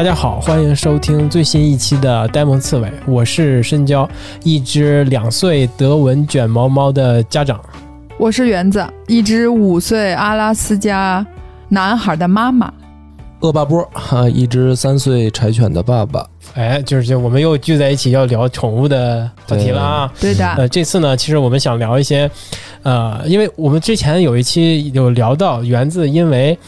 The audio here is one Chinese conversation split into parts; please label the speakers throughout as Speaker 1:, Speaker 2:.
Speaker 1: 大家好，欢迎收听最新一期的呆萌刺猬，我是深交，一只两岁德文卷毛猫的家长。
Speaker 2: 我是园子，一只五岁阿拉斯加男孩的妈妈。
Speaker 3: 恶霸波哈，一只三岁柴犬的爸爸。
Speaker 1: 哎，就是就我们又聚在一起要聊宠物的话题了啊。
Speaker 2: 对的，
Speaker 1: 呃，这次呢，其实我们想聊一些，呃，因为我们之前有一期有聊到园子，因为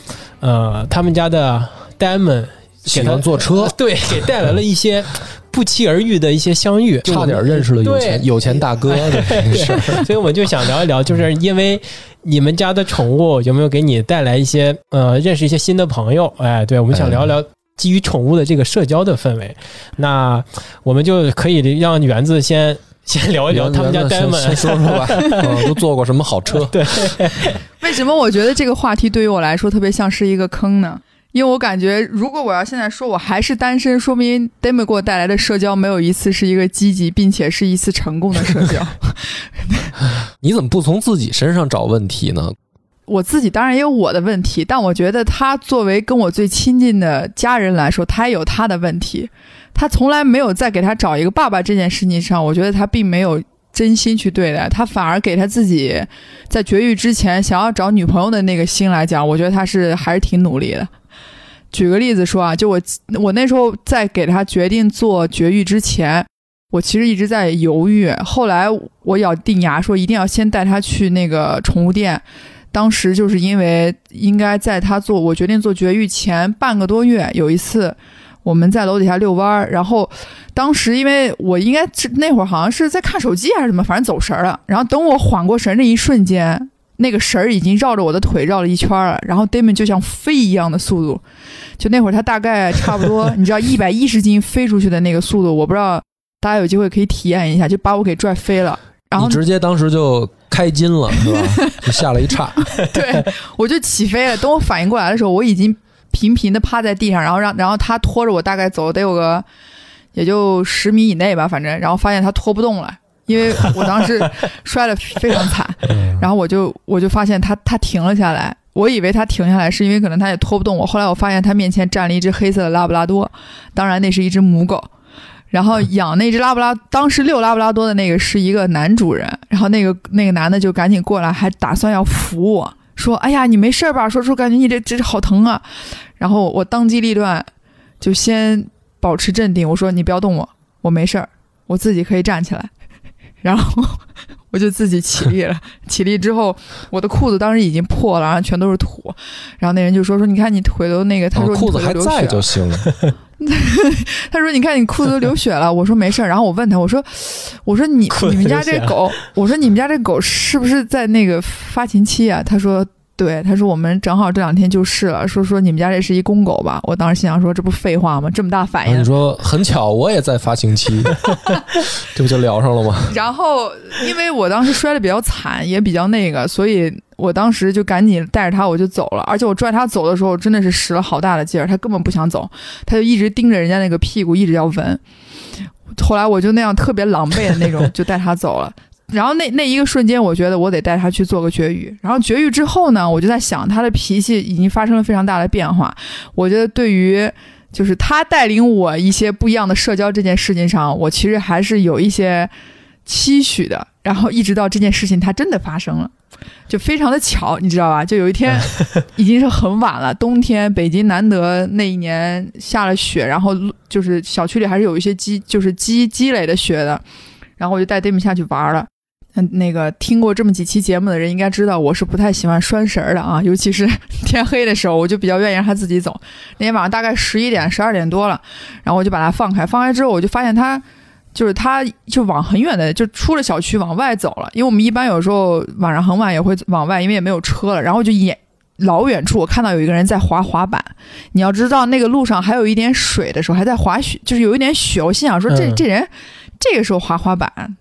Speaker 1: 呃他们家的 Diamond
Speaker 3: 喜欢坐车，
Speaker 1: 对，给带来了一些不期而遇的一些相遇，
Speaker 3: 差点认识了有钱有钱大哥。
Speaker 1: 是，所以我们就想聊一聊，就是因为你们家的宠物有没有给你带来一些呃认识一些新的朋友？哎，对，我们想聊聊基于宠物的这个社交的氛围。那我们就可以让园子先先聊一聊他们家 Diamond，
Speaker 3: 先说说吧，都坐过什么好车？
Speaker 1: 对，
Speaker 2: 为什么我觉得这个话题对于我来说特别像是一个坑呢？因为我感觉，如果我要现在说我还是单身，说明 Demi 给我带来的社交没有一次是一个积极并且是一次成功的社交。
Speaker 3: 你怎么不从自己身上找问题呢？
Speaker 2: 我自己当然也有我的问题，但我觉得他作为跟我最亲近的家人来说，他也有他的问题。他从来没有在给他找一个爸爸这件事情上，我觉得他并没有真心去对待他，反而给他自己在绝育之前想要找女朋友的那个心来讲，我觉得他是还是挺努力的。举个例子说啊，就我我那时候在给他决定做绝育之前，我其实一直在犹豫。后来我咬定牙说一定要先带他去那个宠物店。当时就是因为应该在他做我决定做绝育前半个多月，有一次我们在楼底下遛弯儿，然后当时因为我应该是那会儿好像是在看手机还是什么，反正走神了。然后等我缓过神那一瞬间，那个绳儿已经绕着我的腿绕了一圈了。然后 Damon 就像飞一样的速度，就那会儿他大概差不多，你知道一百一十斤飞出去的那个速度，我不知道大家有机会可以体验一下，就把我给拽飞了。然后
Speaker 3: 直接当时就。开金了是吧？就吓了一岔。
Speaker 2: 对，我就起飞了。等我反应过来的时候，我已经平平的趴在地上，然后让然后他拖着我，大概走得有个也就十米以内吧，反正。然后发现他拖不动了，因为我当时摔得非常惨。然后我就我就发现他他停了下来。我以为他停下来是因为可能他也拖不动我。后来我发现他面前站了一只黑色的拉布拉多，当然那是一只母狗。然后养那只拉布拉，当时遛拉布拉多的那个是一个男主人，然后那个那个男的就赶紧过来，还打算要扶我说：“哎呀，你没事吧？”说说感觉你这这好疼啊。然后我当机立断，就先保持镇定，我说：“你不要动我，我没事儿，我自己可以站起来。”然后 我就自己起立了。起立之后，我的裤子当时已经破了，然后全都是土。然后那人就说：“说你看你腿都那个。”他说：“
Speaker 3: 裤子还在就行了。”
Speaker 2: 他说：“你看你裤子都流血了。”我说：“没事。”然后我问他：“我说，我说你你们家这狗，我说你们家这狗是不是在那个发情期啊？”他说。对，他说我们正好这两天就试了，说说你们家这是一公狗吧？我当时心想说，这不废话吗？这么大反应。
Speaker 3: 你说很巧，我也在发情期，这不就聊上了吗？
Speaker 2: 然后因为我当时摔的比较惨，也比较那个，所以我当时就赶紧带着他我就走了。而且我拽他走的时候，真的是使了好大的劲儿，他根本不想走，他就一直盯着人家那个屁股，一直要闻。后来我就那样特别狼狈的那种，就带他走了。然后那那一个瞬间，我觉得我得带他去做个绝育。然后绝育之后呢，我就在想，他的脾气已经发生了非常大的变化。我觉得对于就是他带领我一些不一样的社交这件事情上，我其实还是有一些期许的。然后一直到这件事情它真的发生了，就非常的巧，你知道吧？就有一天已经是很晚了，冬天北京难得那一年下了雪，然后就是小区里还是有一些积就是积积累的雪的。然后我就带 Demi 下去玩了。嗯，那个听过这么几期节目的人应该知道，我是不太喜欢拴绳的啊，尤其是天黑的时候，我就比较愿意让它自己走。那天晚上大概十一点、十二点多了，然后我就把它放开，放开之后我就发现它，就是它就往很远的，就出了小区往外走了。因为我们一般有时候晚上很晚也会往外，因为也没有车了。然后就眼老远处我看到有一个人在滑滑板。你要知道那个路上还有一点水的时候，还在滑雪，就是有一点雪。我心想说，这这人这个时候滑滑板。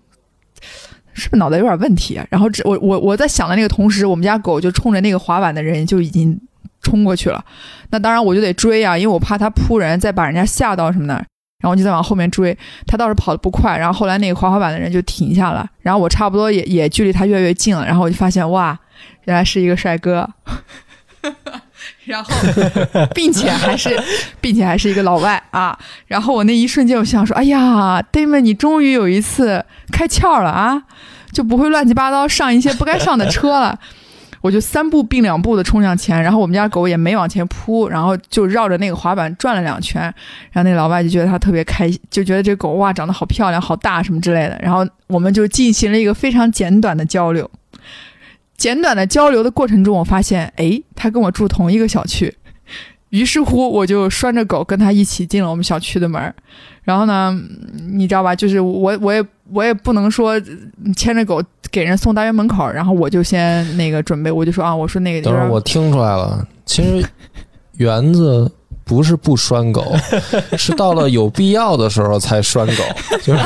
Speaker 2: 是不是脑袋有点问题？然后这我我我在想的那个同时，我们家狗就冲着那个滑板的人就已经冲过去了。那当然我就得追啊，因为我怕它扑人，再把人家吓到什么的。然后我就再往后面追，他倒是跑得不快。然后后来那个滑滑板的人就停下了，然后我差不多也也距离他越来越近了。然后我就发现哇，原来是一个帅哥。然后，并且还是，并且还是一个老外啊。然后我那一瞬间，我想说，哎呀，Damon，你终于有一次开窍了啊，就不会乱七八糟上一些不该上的车了。我就三步并两步的冲向前，然后我们家狗也没往前扑，然后就绕着那个滑板转了两圈。然后那老外就觉得他特别开心，就觉得这狗哇长得好漂亮、好大什么之类的。然后我们就进行了一个非常简短的交流。简短的交流的过程中，我发现，哎，他跟我住同一个小区。于是乎，我就拴着狗跟他一起进了我们小区的门然后呢，你知道吧？就是我，我也，我也不能说牵着狗给人送大院门口，然后我就先那个准备，我就说啊，我说那个。
Speaker 3: 等会儿我听出来了，其实 园子。不是不拴狗，是到了有必要的时候才拴狗，就是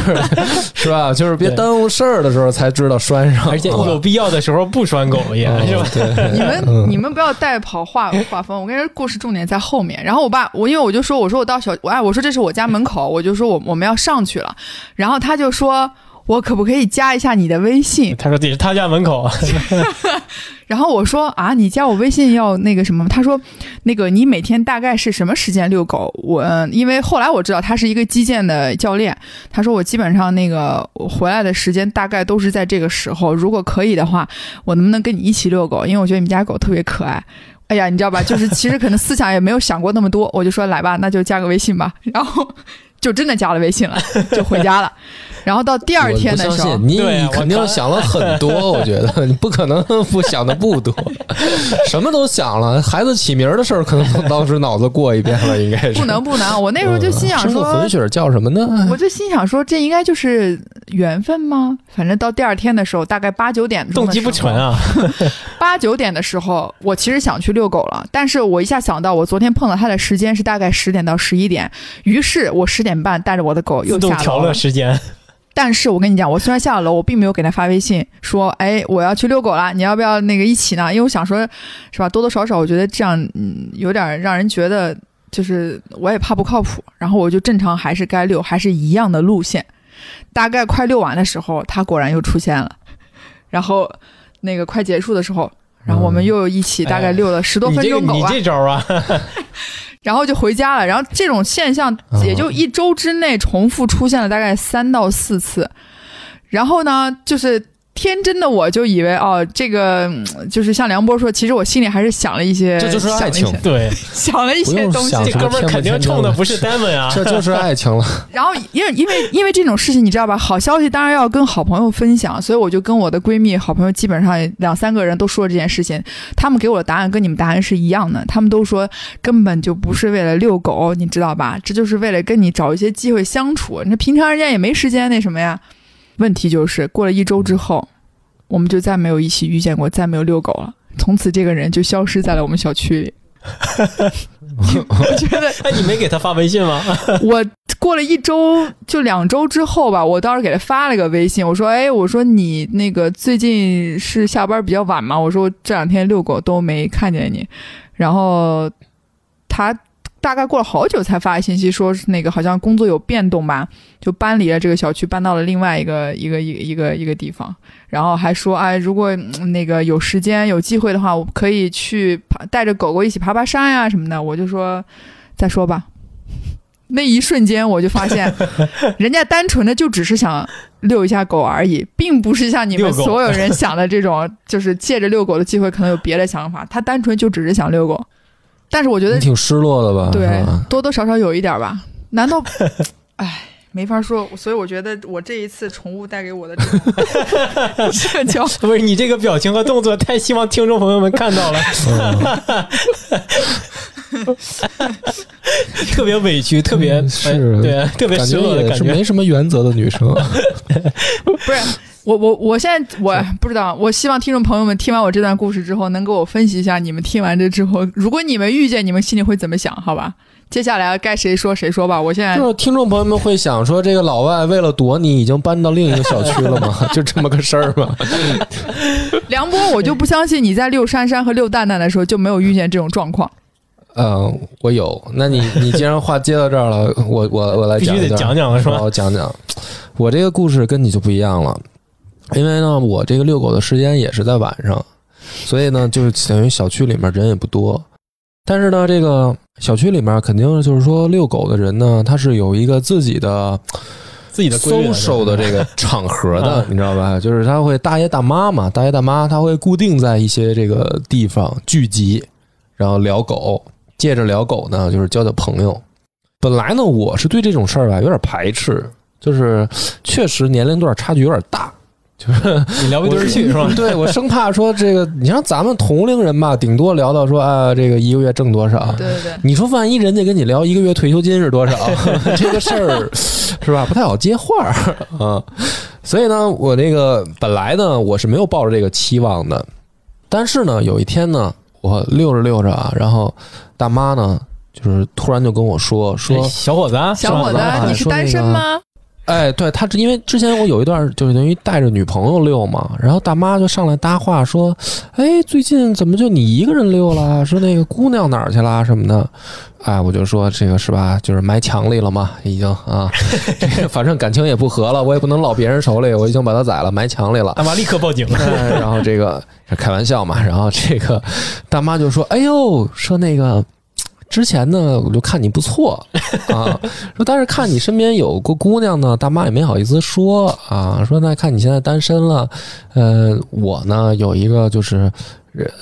Speaker 3: 是吧？就是别耽误事儿的时候才知道拴上，
Speaker 1: 而且有必要的时候不拴狗也是吧？
Speaker 2: 你们你们不要带跑画画风，我跟你说，故事重点在后面。然后我爸我因为我就说我说我到小我哎我说这是我家门口，我就说我我们要上去了，然后他就说。我可不可以加一下你的微信？
Speaker 1: 他说这是他家门口。
Speaker 2: 然后我说啊，你加我微信要那个什么？他说，那个你每天大概是什么时间遛狗？我因为后来我知道他是一个击剑的教练。他说我基本上那个回来的时间大概都是在这个时候。如果可以的话，我能不能跟你一起遛狗？因为我觉得你们家狗特别可爱。哎呀，你知道吧？就是其实可能思想也没有想过那么多。我就说来吧，那就加个微信吧。然后就真的加了微信了，就回家了。然后到第二天的时候，
Speaker 3: 你肯定想了很多。我觉得 你不可能不想的不多，什么都想了。孩子起名的事儿，可能当时脑子过一遍了，应该是。
Speaker 2: 不能不能，我那时候就心想说，
Speaker 3: 混血叫什么呢？
Speaker 2: 我就心想说，这应该就是缘分吗？反正到第二天的时候，大概八九点
Speaker 1: 动机不纯啊。
Speaker 2: 八九点的时候，我其实想去遛狗了，但是我一下想到我昨天碰到他的时间是大概十点到十一点，于是我十点半带着我的狗又下
Speaker 1: 调了时间。
Speaker 2: 但是我跟你讲，我虽然下了楼，我并没有给他发微信说，哎，我要去遛狗了，你要不要那个一起呢？因为我想说，是吧？多多少少，我觉得这样，嗯，有点让人觉得，就是我也怕不靠谱。然后我就正常还是该遛，还是一样的路线。大概快遛完的时候，他果然又出现了。然后那个快结束的时候，然后我们又一起大概遛了十多分钟狗
Speaker 1: 啊。你这招啊！
Speaker 2: 然后就回家了，然后这种现象也就一周之内重复出现了大概三到四次，然后呢，就是。天真的我就以为哦，这个就是像梁波说，其实我心里还是想了一些，
Speaker 3: 这就是爱情，
Speaker 1: 对，
Speaker 2: 想了一些东西。
Speaker 1: 这哥们儿肯定冲的不是 Damon 啊，
Speaker 3: 这就是爱情了。
Speaker 2: 然后因为因为因为这种事情你知道吧，好消息当然要跟好朋友分享，所以我就跟我的闺蜜、好朋友基本上两三个人都说了这件事情，他们给我的答案跟你们答案是一样的，他们都说根本就不是为了遛狗，你知道吧？这就是为了跟你找一些机会相处。那平常人家也没时间那什么呀。问题就是过了一周之后，我们就再没有一起遇见过，再没有遛狗了。从此，这个人就消失在了我们小区里。我觉得，
Speaker 1: 哎你没给他发微信吗？
Speaker 2: 我过了一周，就两周之后吧，我倒是给他发了个微信，我说：“哎，我说你那个最近是下班比较晚吗？我说这两天遛狗都没看见你。”然后他。大概过了好久才发信息，说是那个好像工作有变动吧，就搬离了这个小区，搬到了另外一个一个一一个一个地方。然后还说，哎，如果那个有时间有机会的话，我可以去带着狗狗一起爬爬山呀什么的。我就说，再说吧。那一瞬间我就发现，人家单纯的就只是想遛一下狗而已，并不是像你们 所有人想的这种，就是借着遛狗的机会可能有别的想法。他单纯就只是想遛狗。但是我觉得
Speaker 3: 挺失落的吧？
Speaker 2: 对，多多少少有一点吧。难道？哎，没法说。所以我觉得我这一次宠物带给我的 社交，
Speaker 1: 不是你这个表情和动作，太希望听众朋友们看到了。特别委屈，特别
Speaker 3: 是，
Speaker 1: 对，特别失落的
Speaker 3: 感觉，没什么原则的女生。
Speaker 2: 不是。我我我现在我不知道，我希望听众朋友们听完我这段故事之后，能给我分析一下，你们听完这之后，如果你们遇见，你们心里会怎么想？好吧，接下来该谁说谁说吧。我现在
Speaker 3: 就是听众朋友们会想说，这个老外为了躲你，已经搬到另一个小区了吗？就这么个事儿吗？
Speaker 2: 梁波，我就不相信你在遛珊珊和遛蛋蛋的时候就没有遇见这种状况。
Speaker 3: 嗯，我有。那你你既然话接到这儿了，我我我来讲
Speaker 1: 讲讲了是吧？
Speaker 3: 我讲讲，我这个故事跟你就不一样了。因为呢，我这个遛狗的时间也是在晚上，所以呢，就是等于小区里面人也不多。但是呢，这个小区里面肯定就是说遛狗的人呢，他是有一个自己的
Speaker 1: 自己的
Speaker 3: social 的这个场合的
Speaker 1: 嗯，
Speaker 3: 你知道吧？就是他会大爷大妈嘛，大爷大妈他会固定在一些这个地方聚集，然后聊狗，借着聊狗呢，就是交交朋友。本来呢，我是对这种事儿吧有点排斥，就是确实年龄段差距有点大，就是
Speaker 1: 你聊不对儿去是吧？
Speaker 3: 对我生怕说这个，你像咱们同龄人吧，顶多聊到说啊，这个一个月挣多少。
Speaker 2: 对对对，
Speaker 3: 你说万一人家跟你聊一个月退休金是多少，这个事儿是吧？不太好接话儿啊。所以呢，我那个本来呢，我是没有抱着这个期望的。但是呢，有一天呢，我溜着溜着啊，然后大妈呢，就是突然就跟我说说
Speaker 1: 哎，小伙子啊，
Speaker 2: 小伙子，你是单身吗？
Speaker 3: 哎，对他，因为之前我有一段就是等于带着女朋友溜嘛，然后大妈就上来搭话说：“哎，最近怎么就你一个人溜了？说那个姑娘哪儿去啦什么的。”哎，我就说这个是吧，就是埋墙里了嘛，已经啊，反正感情也不和了，我也不能落别人手里，我已经把他宰了，埋墙里了。
Speaker 1: 大妈立刻报警。
Speaker 3: 哎然后这个开玩笑嘛，然后这个大妈就说：“哎呦，说那个之前呢，我就看你不错 啊，说但是看你身边有个姑娘呢，大妈也没好意思说啊，说那看你现在单身了，呃，我呢有一个就是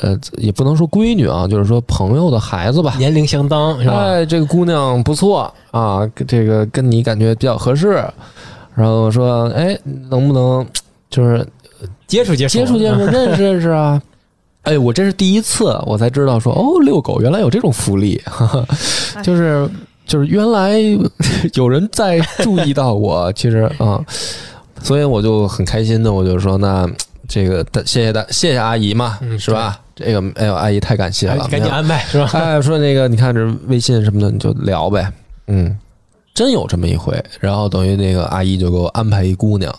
Speaker 3: 呃也不能说闺女啊，就是说朋友的孩子吧，
Speaker 1: 年龄相当是吧？
Speaker 3: 哎，这个姑娘不错啊，这个跟你感觉比较合适。然后说，哎，能不能就是
Speaker 1: 接触接触
Speaker 3: 接触接触，认识认识啊？哎，我这是第一次，我才知道说，哦，遛狗原来有这种福利，哈哈 就是就是原来有人在注意到我，其实啊、所以我就很开心的，我就说那这个谢谢大谢谢阿姨嘛，
Speaker 1: 嗯
Speaker 3: 是吧？这个哎呦，阿姨太感谢了，
Speaker 1: 哎赶紧安排是吧？
Speaker 3: 哎，说那个，你看这微信什么的，你就聊呗。嗯，真有这么一回。然后等于那个阿姨就给我安排一姑娘，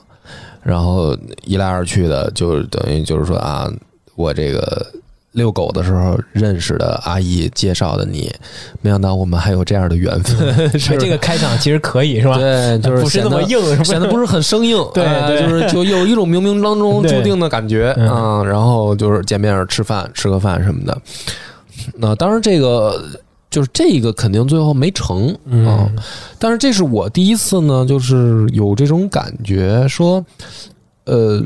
Speaker 3: 然后一来二去的，就等于就是说啊，我这个遛狗的时候认识的阿姨介绍的你，没想到我们还有这样的缘分。
Speaker 1: 哎这个开场其实可以是吧？
Speaker 3: 对，就是
Speaker 1: 不是那么
Speaker 3: 显得
Speaker 1: 硬，是吧
Speaker 3: 显得不是很生硬，
Speaker 1: 对
Speaker 3: 就是就有一种冥冥当中注定的感觉
Speaker 1: 嗯
Speaker 3: 啊。然后就是见面吃饭，吃个饭什么的。那当然，这个就是这个肯定最后没成啊。
Speaker 1: 嗯，
Speaker 3: 但是这是我第一次呢，就是有这种感觉，说，呃，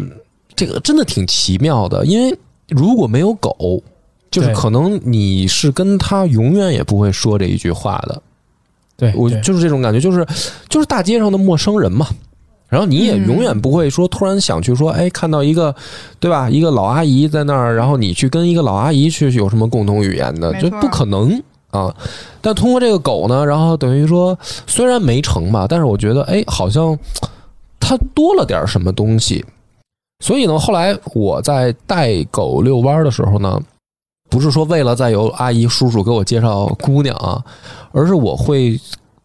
Speaker 3: 这个真的挺奇妙的，因为如果没有狗，就是可能你是跟他永远也不会说这一句话的。
Speaker 1: 对，对
Speaker 3: 我就是这种感觉，就是就是大街上的陌生人嘛。然后你也
Speaker 2: 嗯
Speaker 3: 永远不会说突然想去说，哎，看到一个，对吧？一个老阿姨在那儿，然后你去跟一个老阿姨去有什么共同语言的，就不可能啊。但通过这个狗呢，然后等于说虽然没成吧，但是我觉得，哎，好像它多了点什么东西。所以呢，后来我在带狗遛弯儿的时候呢，不是说为了再有阿姨叔叔给我介绍姑娘啊，而是我会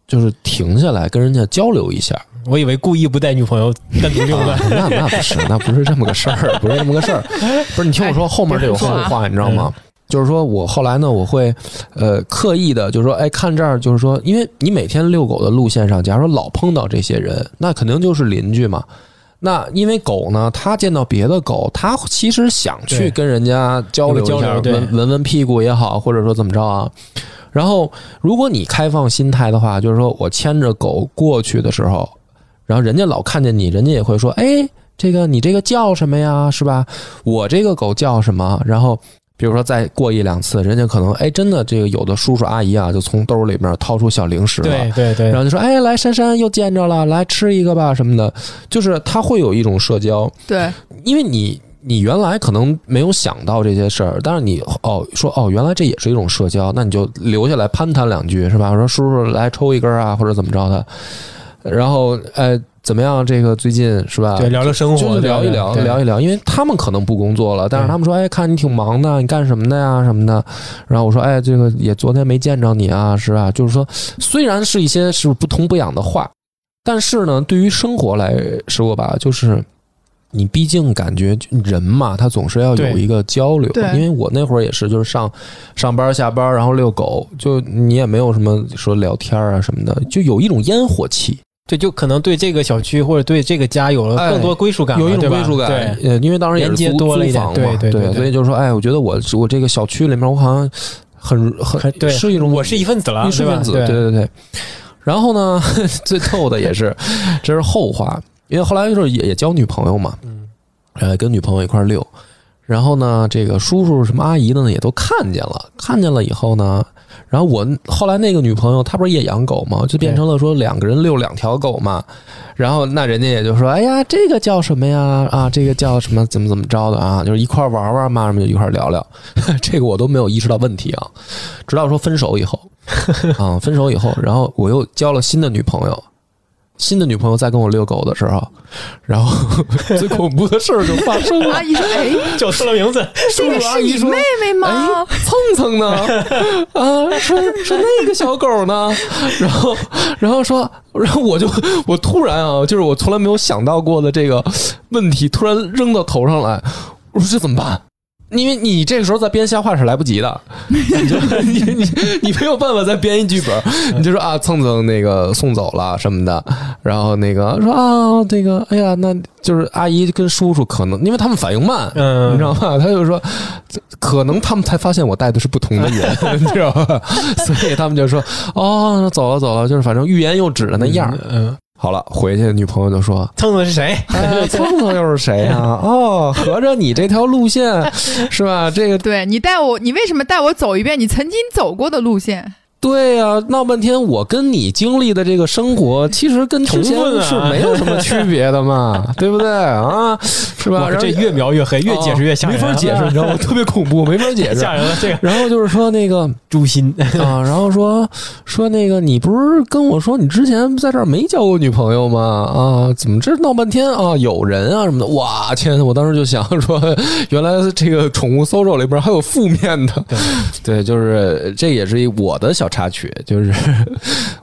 Speaker 3: 就是停下来跟人家交流一下。
Speaker 1: 我以为故意不带女朋友单独
Speaker 3: 遛
Speaker 1: 弯，
Speaker 3: 那那不是，那不是这么个事儿，不是这么个事儿。不是你听我说，后面这有后话，你知道吗？就是说我后来呢，我会呃刻意的，就是说，哎，看这儿，就是说，因为你每天遛狗的路线上，假如说老碰到这些人，那肯定就是邻居嘛。那因为狗呢，它见到别的狗，它其实想去跟人家交流一下，闻闻闻屁股也好，或者说怎么着啊。然后，如果你开放心态的话，就是说我牵着狗过去的时候，然后人家老看见你，人家也会说：“哎，这个你这个叫什么呀？是吧？我这个狗叫什么？”然后比如说再过一两次，人家可能哎，真的这个有的叔叔阿姨啊，就从兜里面掏出小零食了，
Speaker 1: 对对对
Speaker 3: 然，后就说：“哎，来珊珊又见着了，来吃一个吧什么的。”就是他会有一种社交，
Speaker 2: 对，
Speaker 3: 因为你你原来可能没有想到这些事儿，但是你哦说哦，原来这也是一种社交，那你就留下来攀谈两句是吧？我说叔叔来抽一根啊，或者怎么着的，然后呃怎么样？这个最近是吧？
Speaker 1: 对聊聊生活，
Speaker 3: 就是聊一聊，聊一聊，因为他们可能不工作了，但是他们说，哎，看你挺忙的，你干什么的呀，什么的。然后我说，哎，这个也昨天没见着你啊，是吧？就是说，虽然是一些是不痛不痒的话，但是呢，对于生活来说吧，就是你毕竟感觉人嘛，他总是要有一个交流。因为我那会儿也是，就是上上班下班，然后遛狗，就你也没有什么说聊天啊什么的，就有一种烟火气。
Speaker 1: 对，就可能对这个小区或者对这个家有了更多归属感了，
Speaker 3: 有一种归属感，
Speaker 1: 对，
Speaker 3: 呃，因为当时也是租
Speaker 1: 多了一点
Speaker 3: 租房嘛，
Speaker 1: 对对对对。
Speaker 3: 所以就是说，哎，我觉得我我这个小区里面，我好像很很
Speaker 1: 对，
Speaker 3: 是一种
Speaker 1: 我是一份子了，
Speaker 3: 一是分子，
Speaker 1: 对。
Speaker 3: 对对对。然后呢，最逗的也是，这是后话，因为后来就是也也交女朋友嘛，
Speaker 1: 嗯，
Speaker 3: 呃，跟女朋友一块儿溜。然后呢，这个叔叔什么阿姨的呢，也都看见了。看见了以后呢，然后我后来那个女朋友她不是也养狗吗？就变成了说两个人遛两条狗嘛。然后那人家也就说：“哎呀，这个叫什么呀？啊，这个叫什么？怎么怎么着的啊？就是一块玩玩嘛，什么就一块聊聊。这个我都没有意识到问题啊，直到说分手以后啊，分手以后，然后我又交了新的女朋友。新的女朋友在跟我遛狗的时候，然后 最恐怖的事儿就发生了
Speaker 2: 阿。姨说：“哎，
Speaker 1: 叫错了名字，
Speaker 3: 叔叔阿姨说
Speaker 2: 是妹：“妹吗？”
Speaker 3: 哎，蹭蹭呢？啊，说说那个小狗呢？然后，然后说，然后我就我突然啊，就是我从来没有想到过的这个问题，突然扔到头上来，我说这怎么办？因为你这个时候再编瞎话是来不及的，你就你你你没有办法再编一剧本，你就说啊蹭蹭那个送走了什么的，然后那个说啊这个哎呀，那就是阿姨跟叔叔可能因为他们反应慢，
Speaker 1: 嗯，
Speaker 3: 你知道吗？他就说，可能他们才发现我带的是不同的人，你知道吧？所以他们就说，哦，走了走了，就是反正欲言又止的那样好了，回去女朋友就说
Speaker 1: 蹭蹭是谁？：“
Speaker 3: 哎，蹭蹭又是谁呀、哦，合着你这条路线是吧？这个
Speaker 2: 对你带我，你为什么带我走一遍你曾经走过的路线？
Speaker 3: 对呀、闹半天，我跟你经历的这个生活，其实跟之前是没有什么区别的嘛，对不对啊？是吧？
Speaker 1: 这越描越黑，越解释越吓人，
Speaker 3: 哦没法解释，你知道吗？特别恐怖，没法解释。
Speaker 1: 吓人了。这个
Speaker 3: 然后就是说那个
Speaker 1: 诛心，
Speaker 3: 啊，然后说说那个，你不是跟我说你之前在这儿没交过女朋友吗？啊，怎么这闹半天啊？有人啊什么的？哇，天！我当时就想说，原来这个宠物搜索里边还有负面的。
Speaker 1: 对
Speaker 3: 对，就是这也是一我的小插曲，就是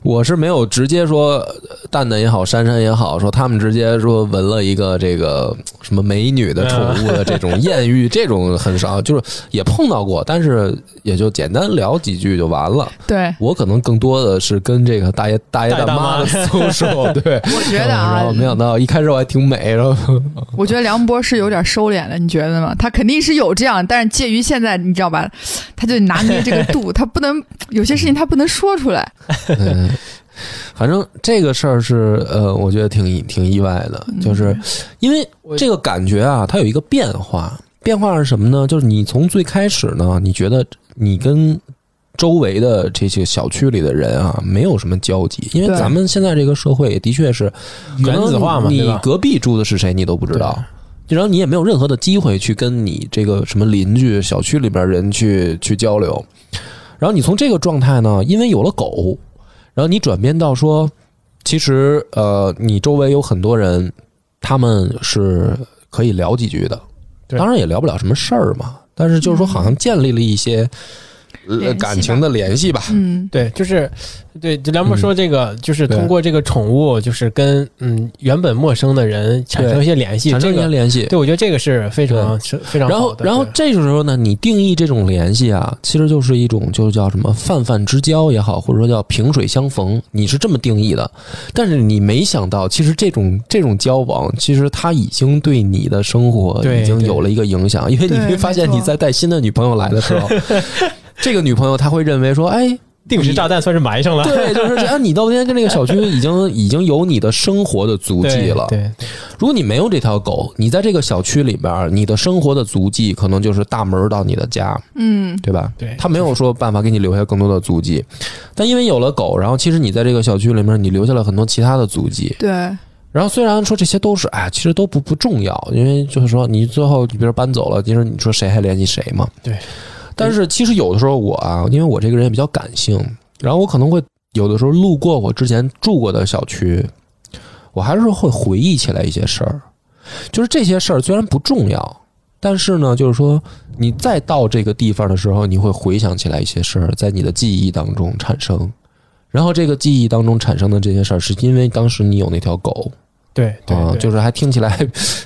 Speaker 3: 我是没有直接说蛋蛋也好，珊珊也好，说他们直接说纹了一个这个什么美女的宠物的这种 艳遇，这种很少，就是也碰到过，但是也就简单聊几句就完了。
Speaker 2: 对，
Speaker 3: 我可能更多的是跟这个大爷大爷
Speaker 1: 大妈
Speaker 3: 的 social，对。
Speaker 2: 我觉得啊
Speaker 3: 后，没想到一开始我还挺美，然后
Speaker 2: 我觉得梁博是有点收敛了，你觉得吗？他肯定是有这样，但是介于现在，你知道吧？他就拿捏这个度，他不能有些事情他不能说出来。
Speaker 3: 嗯，反正这个事儿是呃，我觉得挺挺意外的，就是因为这个感觉啊，它有一个变化，变化是什么呢？就是你从最开始呢，你觉得你跟周围的这些小区里的人啊，没有什么交集，因为咱们现在这个社会的确是
Speaker 1: 原子化嘛，
Speaker 3: 你？隔壁住的是谁，你都不知道。然后你也没有任何的机会去跟你这个什么邻居、小区里边人去去交流。然后你从这个状态呢，因为有了狗，然后你转变到说，其实呃，你周围有很多人，他们是可以聊几句的。当然也聊不了什么事儿嘛，但是就是说，好像建立了一些、感情的联系吧。
Speaker 2: 嗯，
Speaker 1: 对，就是对，就梁博说这个，就是通过这个宠物，就是跟嗯原本陌生的人产生一些联系，
Speaker 3: 产生一些联系。
Speaker 1: 对我觉得这个是非常是非常
Speaker 3: 然后
Speaker 1: 好，的。
Speaker 3: 然后
Speaker 1: 对。
Speaker 3: 这个时候呢，你定义这种联系啊，其实就是一种就是叫什么泛泛之交也好，或者说叫萍水相逢，你是这么定义的。但是你没想到，其实这种这种交往，其实它已经对你的生活已经有了一个影响，因为你会发现你在带新的女朋友来的时候，这个女朋友她会认为说，哎。
Speaker 1: 定时炸弹算是埋上了，
Speaker 3: 对，就是这啊！你到今天跟那个小区已经已经有你的生活的足迹了。
Speaker 1: 对，对
Speaker 3: 如果你没有这条狗，你在这个小区里边，你的生活的足迹可能就是大门到你的家，
Speaker 2: 嗯，
Speaker 3: 对吧？
Speaker 1: 对
Speaker 3: 他没有说办法给你留下更多的足迹，但因为有了狗，然后其实你在这个小区里面，你留下了很多其他的足迹。
Speaker 2: 对，
Speaker 3: 然后虽然说这些都是，哎，其实都不不重要，因为就是说你最后你比如搬走了，其实你说谁还联系谁嘛？
Speaker 1: 对。
Speaker 3: 但是其实有的时候我啊，因为我这个人也比较感性，然后我可能会有的时候路过我之前住过的小区，我还是会回忆起来一些事儿。就是这些事儿虽然不重要，但是呢，就是说你再到这个地方的时候，你会回想起来一些事儿，在你的记忆当中产生。然后这个记忆当中产生的这些事儿，是因为当时你有那条狗
Speaker 1: 对对
Speaker 3: 就是还听起来，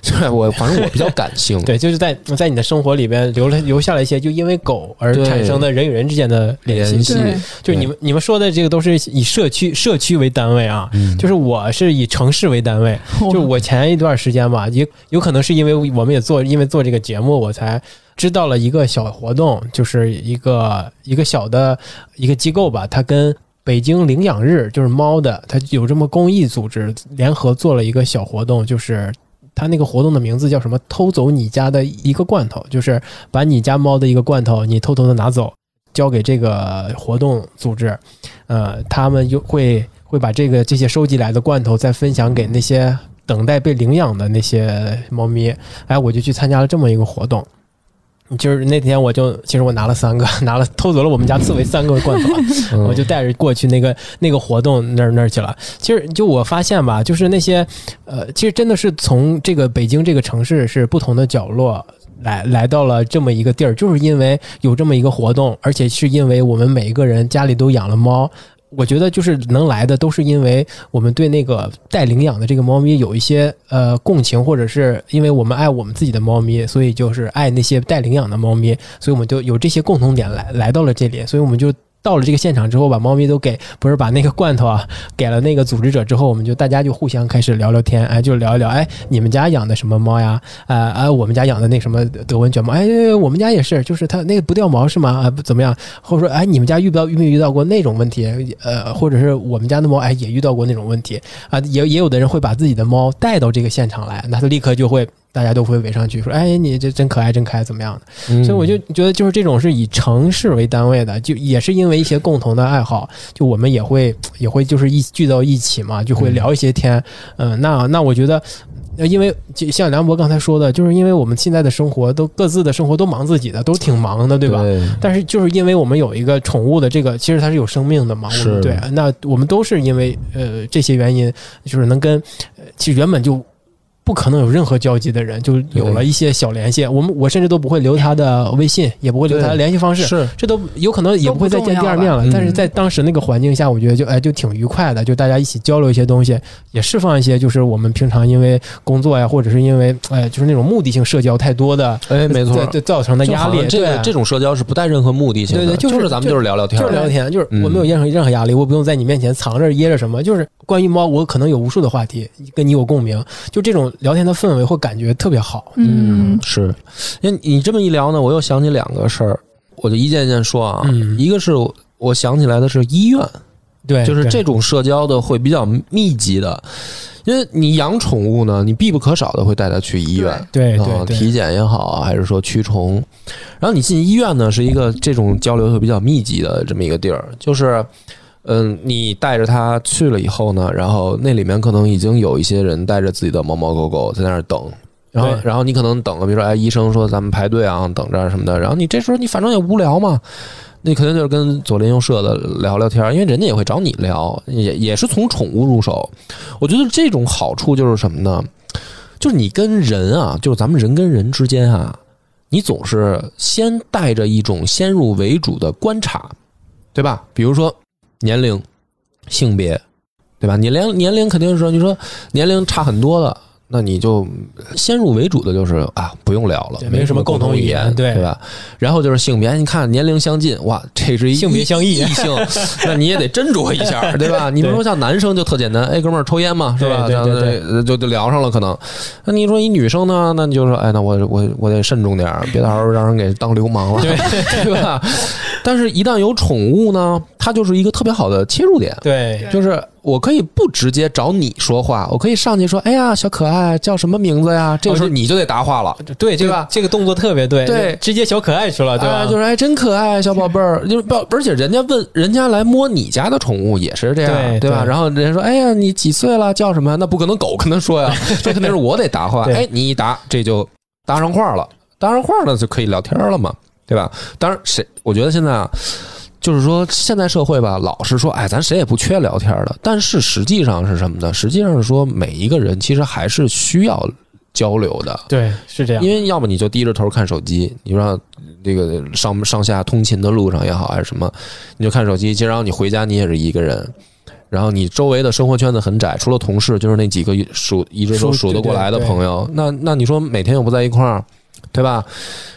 Speaker 3: 就是我反正我比较感性，
Speaker 1: 对，就是在在你的生活里边留了留下了一些就因为狗而产生的人与人之间的联系。
Speaker 2: 对，
Speaker 1: 就是你们你们说的这个都是以社区社区为单位啊，
Speaker 3: 嗯，
Speaker 1: 就是我是以城市为单位。就我前一段时间吧，也有可能是因为我们也做，因为做这个节目，我才知道了一个小活动，就是一个一个小的一个机构吧，它跟北京领养日就是猫的，它有这么公益组织联合做了一个小活动，就是它那个活动的名字叫什么？偷走你家的一个罐头，就是把你家猫的一个罐头你偷偷的拿走，交给这个活动组织，呃，他们就会会把这个这些收集来的罐头再分享给那些等待被领养的那些猫咪。哎，我就去参加了这么一个活动。就是那天我就其实我拿了三个，拿了偷走了我们家刺猬三个罐头，
Speaker 3: 嗯
Speaker 1: 我就带着过去那个那个活动那儿那儿去了。其实就我发现吧，就是那些呃，其实真的是从这个北京这个城市是不同的角落。来来到了这么一个地儿，就是因为有这么一个活动，而且是因为我们每一个人家里都养了猫。我觉得就是能来的，都是因为我们对那个带领养的这个猫咪有一些呃共情，或者是因为我们爱我们自己的猫咪，所以就是爱那些带领养的猫咪，所以我们就有这些共同点来来到了这里，所以我们就到了这个现场之后，把猫咪都给不是把那个罐头啊给了那个组织者之后，我们就大家就互相开始聊聊天，哎，就聊一聊，哎，你们家养的什么猫呀？啊、啊，我们家养的那什么德文卷毛，哎，我们家也是，就是它那个不掉毛是吗？啊，不怎么样？或者说，哎，你们家遇不到遇没遇到过那种问题？呃，或者是我们家的猫，哎，也遇到过那种问题啊。也也有的人会把自己的猫带到这个现场来，那他立刻就会。大家都会围上去说：“哎，你这真可爱，真可爱，怎么样的？”
Speaker 3: 嗯
Speaker 1: 所以我就觉得，就是这种是以城市为单位的，就也是因为一些共同的爱好，就我们也会也会就是一聚到一起嘛，就会聊一些天。嗯、那那我觉得，呃因为就像梁博刚才说的，就是因为我们现在的生活都各自的生活都忙自己的，都挺忙的，对吧？
Speaker 3: 对
Speaker 1: 但是就是因为我们有一个宠物的这个，其实它是有生命的嘛，我们对，那我们都是因为呃这些原因，就是能跟，呃其实原本就。不可能有任何交集的人，就有了一些小联系。我们我甚至都不会留他的微信，也不会留他的联系方式，
Speaker 3: 是。
Speaker 1: 这都有可能也不会再见第二面了但是在当时那个环境下，我觉得就哎就挺愉快的，就大家一起交流一些东西，也释放一些就是我们平常因为工作呀，或者是因为哎就是那种目的性社交太多的，
Speaker 3: 哎，没错。
Speaker 1: 对，对造成的压力。
Speaker 3: 这这种社交是不带任何目的性的，
Speaker 1: 对对就是
Speaker 3: 咱们就是聊聊天，
Speaker 1: 就是聊天，就是
Speaker 3: 嗯。
Speaker 1: 我没有任何任何压力，我不用在你面前藏着掖着什么。就是关于猫，我可能有无数的话题跟你有共鸣，就这种聊天的氛围会感觉特别好。
Speaker 2: 嗯，
Speaker 3: 是，因为你这么一聊呢，我又想起两个事儿，我就一件一件说啊。
Speaker 1: 嗯
Speaker 3: 一个是我想起来的是医院，
Speaker 1: 对，
Speaker 3: 就是这种社交的会比较密集的，因为你养宠物呢，你必不可少的会带它去医院。啊
Speaker 1: 对对，对
Speaker 3: 体检也好啊，还是说驱虫，然后你进医院呢，是一个这种交流会比较密集的这么一个地儿，就是，嗯，你带着它去了以后呢，然后那里面可能已经有一些人带着自己的猫猫狗狗在那儿等，然后然后你可能等了，比如说哎，医生说咱们排队啊，等着什么的，然后你这时候你反正也无聊嘛。那肯定就是跟左邻右舍的聊聊天，因为人家也会找你聊，也 也是从宠物入手。我觉得这种好处就是什么呢？就是你跟人啊，就是咱们人跟人之间啊，你总是先带着一种先入为主的观察，对吧？比如说年龄、性别，对吧？你连年龄肯定是说，你说年龄差很多的，那你就先入为主的就是啊，不用聊了
Speaker 1: 对，
Speaker 3: 没
Speaker 1: 没什么
Speaker 3: 共
Speaker 1: 共同语
Speaker 3: 语言，
Speaker 1: 对
Speaker 3: 对吧？然后就是性别，你看年龄相近，哇，这是一
Speaker 1: 性别相异
Speaker 3: 异性，那你也得斟酌一下，对吧？你比如说像男生就特简单，哎，哥们儿抽烟嘛，是吧？
Speaker 1: 对对对
Speaker 3: 就就聊上了，可能。那你说一女生呢？那你就说，哎，那我我我得慎重点儿，别到时候让人给当流氓了，
Speaker 1: 对
Speaker 3: 对吧？但是，一旦有宠物呢，它就是一个特别好的切入点。
Speaker 1: 对
Speaker 3: 就是我可以不直接找你说话，我可以上去说：“哎呀，小可爱，叫什么名字呀？”这个时候你就得答话了，
Speaker 1: 对，这个
Speaker 3: 对吧
Speaker 1: 这个动作特别对，
Speaker 3: 对
Speaker 1: 直接小可爱去了，对
Speaker 3: 就是哎，真可爱，小宝贝儿。就是不，而且人家问人家来摸你家的宠物也是这样，吧？
Speaker 1: 对吧
Speaker 3: 然后人家说：“哎呀，你几岁了？叫什么？”那不可能狗跟他说呀，这肯定是我得答话。
Speaker 1: 对
Speaker 3: 哎，你一答，这就搭上话了，搭上话了就可以聊天了嘛，对吧？当然，谁我觉得现在啊。就是说，现在社会吧，老是说，哎，咱谁也不缺聊天的。但是实际上是什么呢？实际上是说，每一个人其实还是需要交流的。
Speaker 1: 对，是这样
Speaker 3: 因。为要么你就低着头看手机，你说这个上上下通勤的路上也好，还是什么，你就看手机。其实然后你回家你也是一个人，然后你周围的生活圈子很窄，除了同事就是那几个数一只手
Speaker 1: 数
Speaker 3: 数得过来的朋友。那那你说每天又不在一块儿，对吧？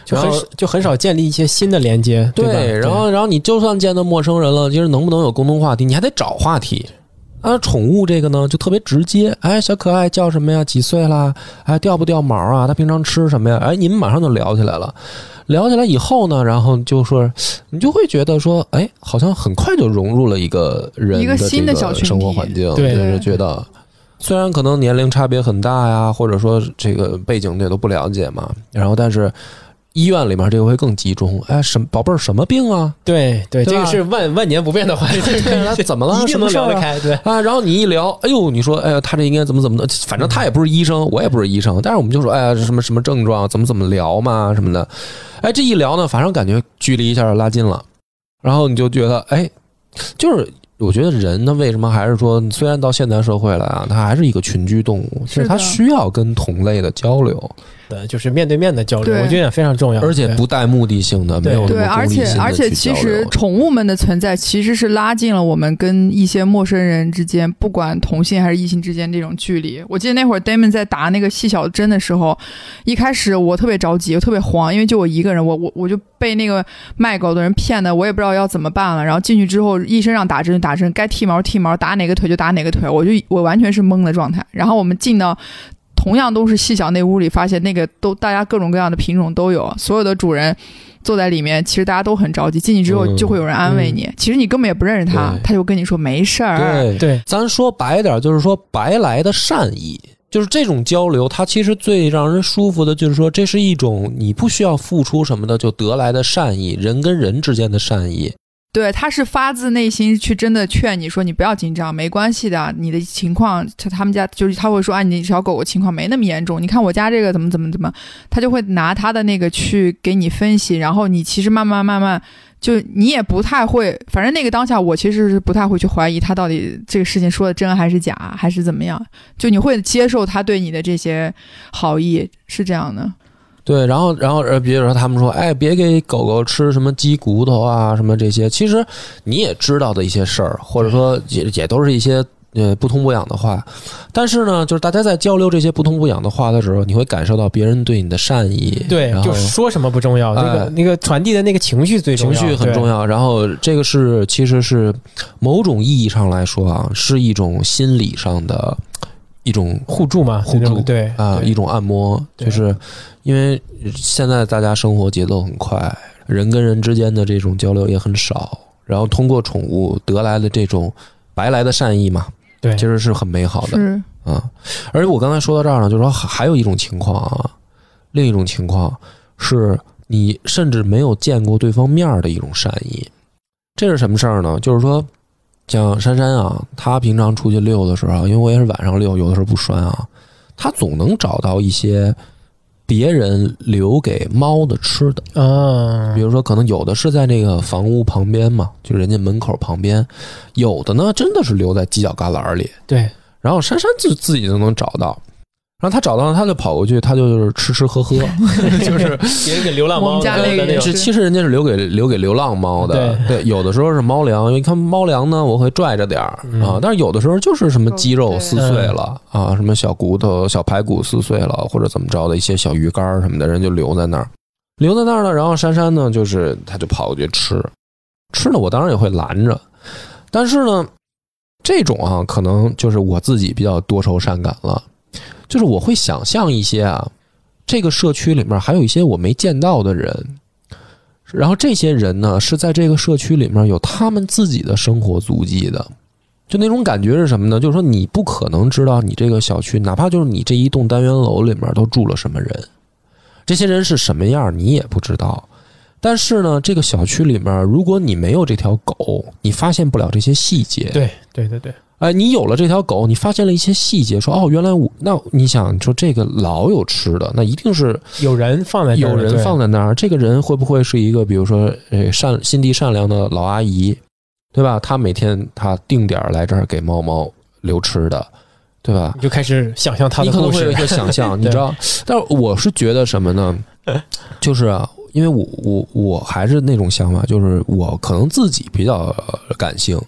Speaker 1: 就很少就很少建立一些新的连接，吧？
Speaker 3: 对，然后然后你就算见到陌生人了，就是能不能有共同话题，你还得找话题。啊，宠物这个呢就特别直接，哎，小可爱叫什么呀？几岁啦？哎，掉不掉毛啊？它平常吃什么呀？哎，你们马上就聊起来了。聊起来以后呢，然后就说，你就会觉得说，哎，好像很快就融入了一个人
Speaker 2: 一个新的
Speaker 3: 这
Speaker 2: 小
Speaker 3: 生活环境，
Speaker 1: 对
Speaker 3: 就是觉得。虽然可能年龄差别很大呀，或者说这个背景也都不了解嘛，然后但是医院里面这个会更集中。哎，什么宝贝儿什么病啊？
Speaker 1: 对对，
Speaker 3: 对
Speaker 1: 这个是万万年不变的话题，
Speaker 3: 那 怎么了？
Speaker 1: 一定能
Speaker 3: 什么？
Speaker 1: 聊得开。对，
Speaker 3: 啊，然后你一聊，哎呦，你说，哎呀，他这应该怎么怎么的，反正他也不是医生，我也不是医生，但是我们就说，哎呀，什么什么症状，怎么怎么聊嘛，什么的，哎，这一聊呢，反正感觉距离一下就拉近了，然后你就觉得，哎，就是我觉得人呢，为什么还是说，虽然到现代社会了啊，他还是一个群居动物，就是
Speaker 2: 是的
Speaker 3: 他需要跟同类的交流，
Speaker 1: 对，就是面对面的交流，我觉得也非常重要，
Speaker 3: 而且不带目的性的，没有那
Speaker 2: 对，
Speaker 3: 么
Speaker 2: 而且而且，其实宠物们的存在其实是拉近了我们跟一些陌生人之间，不管同性还是异性之间这种距离。我记得那会儿 Damon 在打那个细小针的时候，一开始我特别着急，我特别慌，因为就我一个人，我我我就被那个卖狗的人骗的，我也不知道要怎么办了。然后进去之后，医生让打针就打针，该剃毛剃毛，打哪个腿就打哪个腿，我就我完全是懵的状态。然后我们进到。同样都是细小那屋里，发现那个都大家各种各样的品种都有，所有的主人坐在里面，其实大家都很着急。进去之后
Speaker 3: 嗯
Speaker 2: 就会有人安慰你，其实你根本也不认识他，他就跟你说没事儿。
Speaker 3: 对
Speaker 1: 对
Speaker 3: 咱说白点儿，就是说白来的善意，就是这种交流，它其实最让人舒服的，就是说这是一种你不需要付出什么的就得来的善意，人跟人之间的善意。
Speaker 2: 对，他是发自内心去真的劝你说你不要紧张，没关系的，你的情况他他们家就是他会说啊，你小狗狗情况没那么严重，你看我家这个怎么怎么怎么，他就会拿他的那个去给你分析，然后你其实慢慢慢慢。就你也不太会，反正那个当下我其实是不太会去怀疑他到底这个事情说的真还是假，还是怎么样。就你会接受他对你的这些好意，是这样的。
Speaker 3: 对，然后，然后，呃，比如说他们说，哎，别给狗狗吃什么鸡骨头啊，什么这些，其实你也知道的一些事儿，或者说也也都是一些呃不痛不痒的话。但是呢，就是大家在交流这些不痛不痒的话的时候，你会感受到别人对你的善意，
Speaker 1: 对就说什么不重要，那个
Speaker 3: 哎
Speaker 1: 那个传递的那个情绪最重
Speaker 3: 情
Speaker 1: 要，情。
Speaker 3: 绪很重要。然后这个是其实是某种意义上来说啊，是一种心理上的一种
Speaker 1: 互助嘛，
Speaker 3: 互助
Speaker 1: 对
Speaker 3: 啊，
Speaker 1: 对
Speaker 3: 一种按摩，就是因为现在大家生活节奏很快，人跟人之间的这种交流也很少，然后通过宠物得来的这种白来的善意嘛，
Speaker 1: 对，
Speaker 3: 其实是很美好的
Speaker 2: 是，
Speaker 3: 啊。而且我刚才说到这儿呢，就是说还还有一种情况啊，另一种情况是你甚至没有见过对方面儿的一种善意。这是什么事儿呢？就是说，像珊珊啊，她平常出去遛的时候啊，因为我也是晚上遛，有的时候不拴啊，她总能找到一些别人留给猫的吃的。
Speaker 1: 啊
Speaker 3: 比，如说，可能有的是在那个房屋旁边嘛，就人家门口旁边；有的呢，真的是留在犄角旮旯里。
Speaker 1: 对，
Speaker 3: 然后珊珊自自己就能找到，然后他找到了，他就跑过去，他就是吃吃喝喝，就是
Speaker 1: 别人给流浪猫
Speaker 2: 我们家那个
Speaker 1: 的那种。
Speaker 3: 是其实人家是留给留给流浪猫的，
Speaker 1: 对。
Speaker 3: 有的时候是猫粮，因为看猫粮呢，我会拽着点儿。
Speaker 1: 嗯。
Speaker 3: 啊，但是有的时候就是什么鸡肉撕碎了啊，什么小骨头、小排骨撕碎了，或者怎么着的一些小鱼干儿什么的，人就留在那儿，留在那儿呢，然后珊珊呢，就是她就跑过去吃，吃了我当然也会拦着，但是呢，这种啊，可能就是我自己比较多愁善感了，就是我会想象一些啊，这个社区里面还有一些我没见到的人，然后这些人呢是在这个社区里面有他们自己的生活足迹的，就那种感觉是什么呢？就是说你不可能知道你这个小区，哪怕就是你这一栋单元楼里面都住了什么人，这些人是什么样你也不知道。但是呢，这个小区里面，如果你没有这条狗，你发现不了这些细节。
Speaker 1: 对对对对，
Speaker 3: 哎，你有了这条狗，你发现了一些细节，说哦，原来我那你想说这个老有吃的，那一定是
Speaker 1: 有人放在
Speaker 3: 有人放在那儿。这个人会不会是一个，比如说呃善心地善良的老阿姨，对吧？她每天她定点儿来这儿给猫猫留吃的，对吧？
Speaker 1: 你就开始想象他的故事
Speaker 3: 你可能会有一，个想象，你知道？但是我是觉得什么呢？就是啊，因为我我我还是那种想法，就是我可能自己比较呃感性，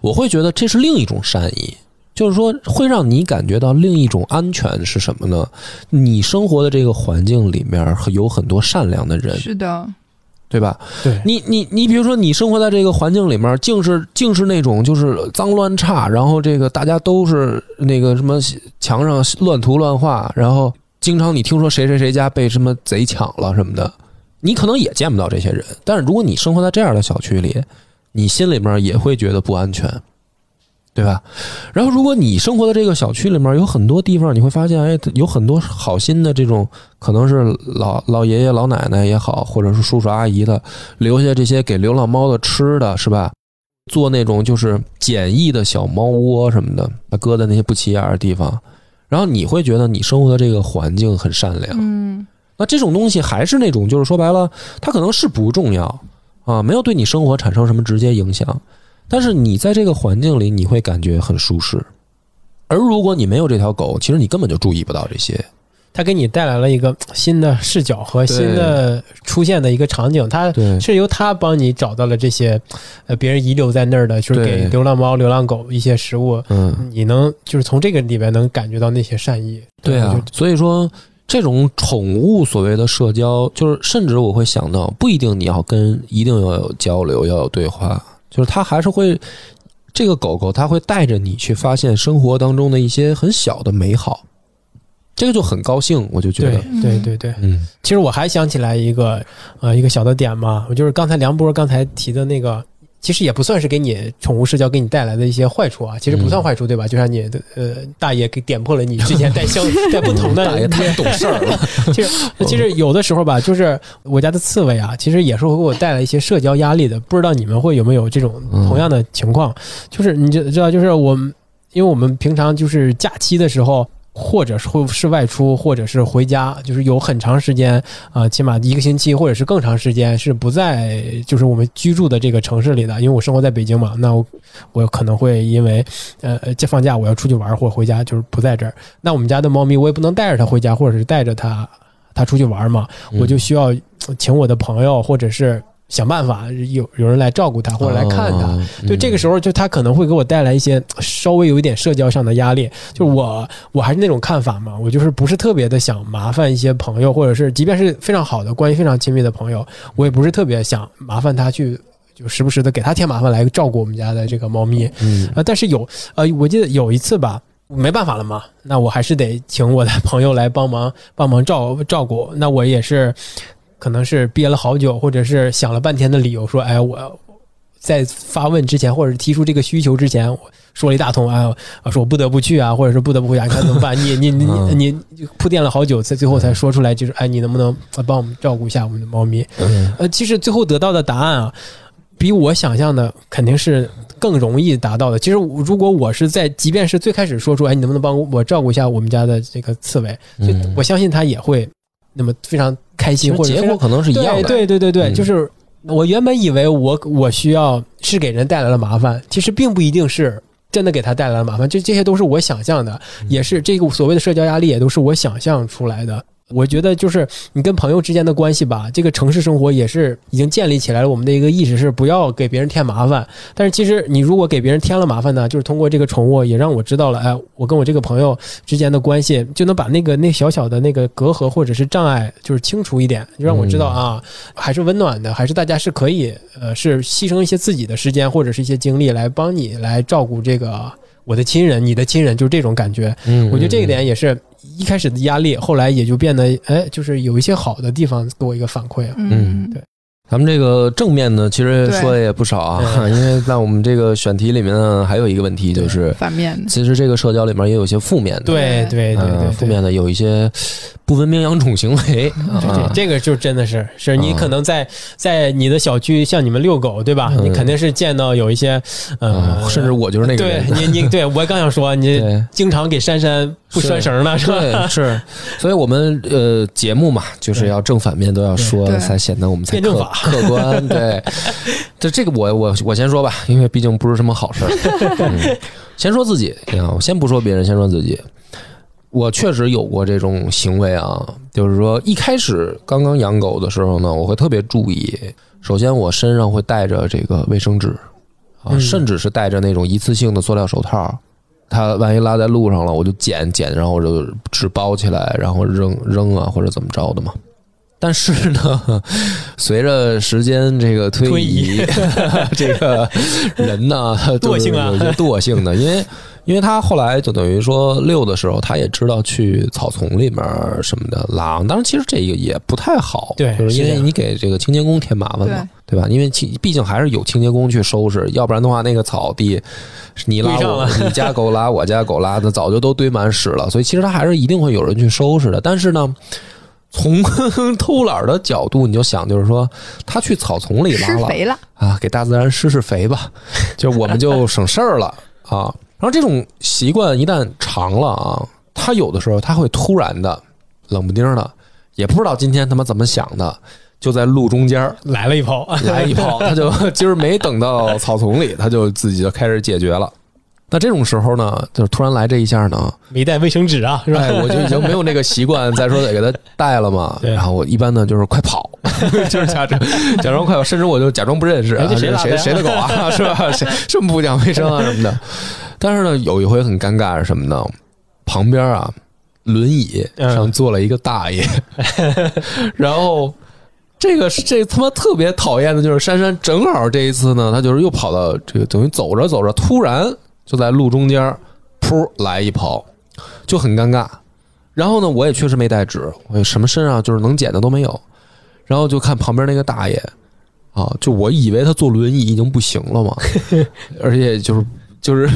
Speaker 3: 我会觉得这是另一种善意。就是说，会让你感觉到另一种安全是什么呢？你生活的这个环境里面有很多善良的人，
Speaker 2: 是的，
Speaker 3: 对吧？
Speaker 1: 对，
Speaker 3: 你你你，比如说你生活在这个环境里面，竟是竟是那种就是脏乱差，然后这个大家都是那个什么墙上乱涂乱画，然后经常你听说谁谁谁家被什么贼抢了什么的，你可能也见不到这些人。但是如果你生活在这样的小区里，你心里面也会觉得不安全，对吧？然后如果你生活的这个小区里面有很多地方，你会发现，哎，有很多好心的这种，可能是老老爷爷老奶奶也好，或者是叔叔阿姨的，留下这些给流浪猫的吃的，是吧？做那种就是简易的小猫窝什么的，搁在那些不起眼的地方，然后你会觉得你生活的这个环境很善良。
Speaker 2: 嗯
Speaker 3: 那这种东西还是那种，就是说白了，它可能是不重要啊，没有对你生活产生什么直接影响，但是你在这个环境里，你会感觉很舒适。而如果你没有这条狗，其实你根本就注意不到这些。
Speaker 1: 它给你带来了一个新的视角和新的出现的一个场景，它是由它帮你找到了这些，呃，别人遗留在那儿的，就是给流浪猫、流浪狗一些食物，
Speaker 3: 嗯，
Speaker 1: 你能就是从这个里边能感觉到那些善意。
Speaker 3: 对啊，所以说这种宠物所谓的社交，就是甚至我会想到，不一定你要跟一定要有交流，要有对话，就是它还是会这个狗狗，它会带着你去发现生活当中的一些很小的美好，这个就很高兴，我就觉
Speaker 1: 对
Speaker 3: 得，
Speaker 1: 对对对。
Speaker 3: 嗯
Speaker 1: 其实我还想起来一个呃一个小的点嘛，我就是刚才梁波刚才提的那个。其实也不算是给你宠物社交给你带来的一些坏处啊，其实不算坏处，对吧？就像你的呃大爷给点破了你之前带相 带不同的
Speaker 3: 大爷太懂事儿了，
Speaker 1: 其实其实有的时候吧，就是我家的刺猬啊，其实也是会给我带来一些社交压力的。不知道你们会有没有这种同样的情况？就是你知知道，就是我们，因为我们平常就是假期的时候。或者是会是外出，或者是回家，就是有很长时间啊、起码一个星期或者是更长时间是不在就是我们居住的这个城市里的。因为我生活在北京嘛，那我可能会因为呃这放假我要出去玩或者回家，就是不在这儿。那我们家的猫咪我也不能带着它回家，或者是带着它它出去玩嘛，我就需要请我的朋友，或者是想办法有有人来照顾它，或者来看它。
Speaker 3: 哦
Speaker 1: 对，这个时候就他可能会给我带来一些稍微有一点社交上的压力。就是我我还是那种看法嘛，我就是不是特别的想麻烦一些朋友，或者是即便是非常好的关系非常亲密的朋友，我也不是特别想麻烦他去。就时不时的给他添麻烦来照顾我们家的这个猫咪，
Speaker 3: 嗯
Speaker 1: 呃，但是有呃，我记得有一次吧，没办法了嘛，那我还是得请我的朋友来帮忙帮忙照照顾。那我也是，可能是憋了好久，或者是想了半天的理由，说，哎，我在发问之前，或者是提出这个需求之前，我说了一大通，哎，我说我不得不去啊，或者是不得不回家，你看怎么办？你你你
Speaker 3: 嗯
Speaker 1: 你你铺垫了好久，才最后才说出来，就是，哎，你能不能帮我们照顾一下我们的猫咪？
Speaker 3: 嗯
Speaker 1: 呃，其实最后得到的答案啊，比我想象的肯定是更容易达到的。其实如果我是在，即便是最开始说出，哎，你能不能帮我照顾一下我们家的这个刺猬？我相信他也会那么非常开心，或者
Speaker 3: 结果可能是一样的，
Speaker 1: 对对对对就是我原本以为我我需要是给人带来了麻烦，其实并不一定是。真的给他带来了麻烦，这这些都是我想象的，
Speaker 3: 嗯
Speaker 1: 也是这个所谓的社交压力，也都是我想象出来的。我觉得就是你跟朋友之间的关系吧，这个城市生活也是已经建立起来了。我们的一个意识是不要给别人添麻烦，但是其实你如果给别人添了麻烦呢，就是通过这个宠物也让我知道了，哎，我跟我这个朋友之间的关系就能把那个那小小的那个隔阂或者是障碍就是清除一点，就让我知道啊，还是温暖的，还是大家是可以呃是牺牲一些自己的时间或者是一些精力来帮你来照顾这个我的亲人，你的亲人，就是这种感觉。
Speaker 3: 嗯，
Speaker 1: 我觉得这一点也是一开始的压力，后来也就变得哎，就是有一些好的地方给我一个反馈啊。
Speaker 2: 嗯，
Speaker 1: 对。
Speaker 3: 咱们这个正面呢，其实说的也不少啊，因为在我们这个选题里面呢，还有一个问题就是，
Speaker 2: 反面的，
Speaker 3: 其实这个社交里面也有一些负面的，
Speaker 1: 对对对对，
Speaker 3: 嗯负面的有一些不文明养宠行为
Speaker 1: 这
Speaker 3: 啊
Speaker 1: 这，个就真的是，是你
Speaker 3: 啊
Speaker 1: 可能在在你的小区，像你们遛狗，对吧？
Speaker 3: 嗯
Speaker 1: 你肯定是见到有一些，呃
Speaker 3: 啊，甚至我就是那个
Speaker 1: 对，你你对 我刚想说，你。经常给珊珊不拴绳呢，是吧？
Speaker 3: 是，所以我们呃节目嘛，就是要正反面都要说，
Speaker 2: 对
Speaker 3: 才显得我们才客客观。对，这这个我我我先说吧，因为毕竟不是什么好事先说自己啊，我先不说别人，先说自己。我确实有过这种行为啊，就是说一开始刚刚养狗的时候呢，我会特别注意。首先，我身上会带着这个卫生纸啊，
Speaker 1: 嗯
Speaker 3: 甚至是带着那种一次性的塑料手套。它万一拉在路上了，我就捡捡，然后我就纸包起来，然后扔扔啊，或者怎么着的嘛。但是呢，随着时间这个推
Speaker 1: 推
Speaker 3: 移，这个人呢
Speaker 1: 惰性啊
Speaker 3: 有些惰性的，因为因为他后来就等于说遛的时候，他也知道去草丛里面什么的狼，当然其实这个也不太好，
Speaker 1: 对
Speaker 3: 就是因为你给这个清洁工添麻烦嘛，对吧？因为清毕竟还是有清洁工去收拾，要不然的话那个草地你拉我 你家狗拉我家狗拉的，早就都堆满屎了，所以其实他还是一定会有人去收拾的，但是呢。从偷懒的角度，你就想，就是说，他去草丛里拉了
Speaker 2: 肥了，
Speaker 3: 啊，给大自然施施肥吧，就我们就省事儿了啊。然后这种习惯一旦长了啊，他有的时候他会突然的冷不丁的，也不知道今天他妈怎么想的，就在路中间
Speaker 1: 来了一炮，
Speaker 3: 来一炮，他就今儿没等到草丛里，他就自己就开始解决了。那这种时候呢，就是突然来这一下呢，
Speaker 1: 没带卫生纸啊，是吧？
Speaker 3: 哎，我就已经没有那个习惯，再说得给他带了嘛。
Speaker 1: 对
Speaker 3: 然后我一般呢就是快跑，就是假装假装快跑，甚至我就假装不认识，谁
Speaker 1: 谁
Speaker 3: 谁的狗啊，是吧？谁这么不讲卫生啊什么的。但是呢，有一回很尴尬是什么呢？旁边啊，轮椅
Speaker 1: 嗯
Speaker 3: 上坐了一个大爷，然后。这个是这他妈特别讨厌的，就是珊珊正好这一次呢，她就是又跑到这个等于走着走着，突然就在路中间，噗来一跑，就很尴尬。然后呢，我也确实没带纸，我什么身上就是能捡的都没有。然后就看旁边那个大爷啊，就我以为他坐轮椅已经不行了嘛，而且就是就是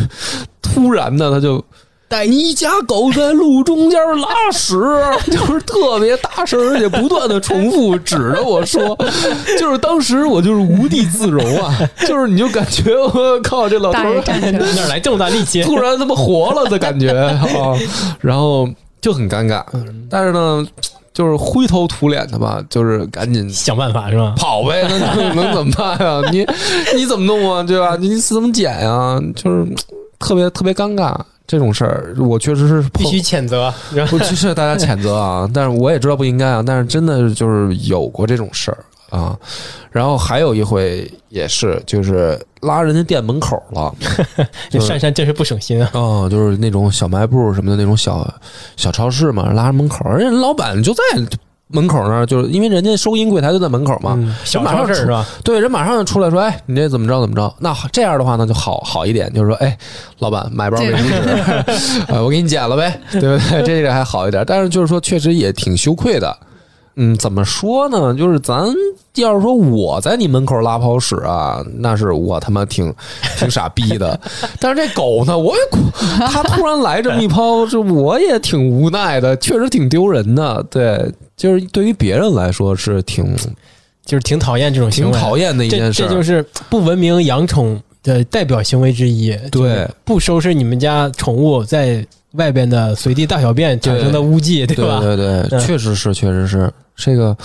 Speaker 3: 突然的他就带。你家狗在路中间拉屎，就是特别大声，而且不断的重复指着我说，就是当时我就是无地自容啊，就是你就感觉我靠，这老头儿
Speaker 1: 哪来这么大力气？
Speaker 3: 突然他妈活了的感觉啊，然后就很尴尬，但是呢，就是灰头土脸的吧，就是赶紧
Speaker 1: 想办法是吧？
Speaker 3: 跑呗，那能能怎么办呀？你你怎么弄啊？对吧？你怎么捡呀？就是特别特别尴尬这种事儿，我确实是
Speaker 1: 必须谴责，
Speaker 3: 不，其实大家谴责啊，但是我也知道不应该啊，但是真的就是有过这种事儿啊。然后还有一回也是，就是拉人家店门口了，
Speaker 1: 这珊珊真是不省心啊！
Speaker 3: 哦，就是那种小卖部什么的那种小小超市嘛，拉人门口，人家老板就在门口那儿，就是因为人家收银柜台就在门口嘛，
Speaker 1: 嗯小
Speaker 3: 马上出
Speaker 1: 超市是吧？
Speaker 3: 对，人马上就出来说，哎，你这怎么着怎么着？那这样的话呢就好好一点，就是说，哎，老板买包卫生纸，呃，我给你剪了呗，对不对？这个还好一点，但是就是说，确实也挺羞愧的。嗯，怎么说呢？就是咱要是说我在你门口拉泡屎啊，那是我他妈挺 挺傻逼的。但是这狗呢，我也它突然来这么一泡，这我也挺无奈的，确实挺丢人的。对，就是对于别人来说是挺
Speaker 1: 就是挺讨厌这种行为，
Speaker 3: 挺讨厌的一件事儿。
Speaker 1: 这就是不文明养宠的代表行为之一。
Speaker 3: 对
Speaker 1: 就是不收拾你们家宠物在外边的随地大小便产生的污迹，对吧？
Speaker 3: 对对确实是，确实是这个。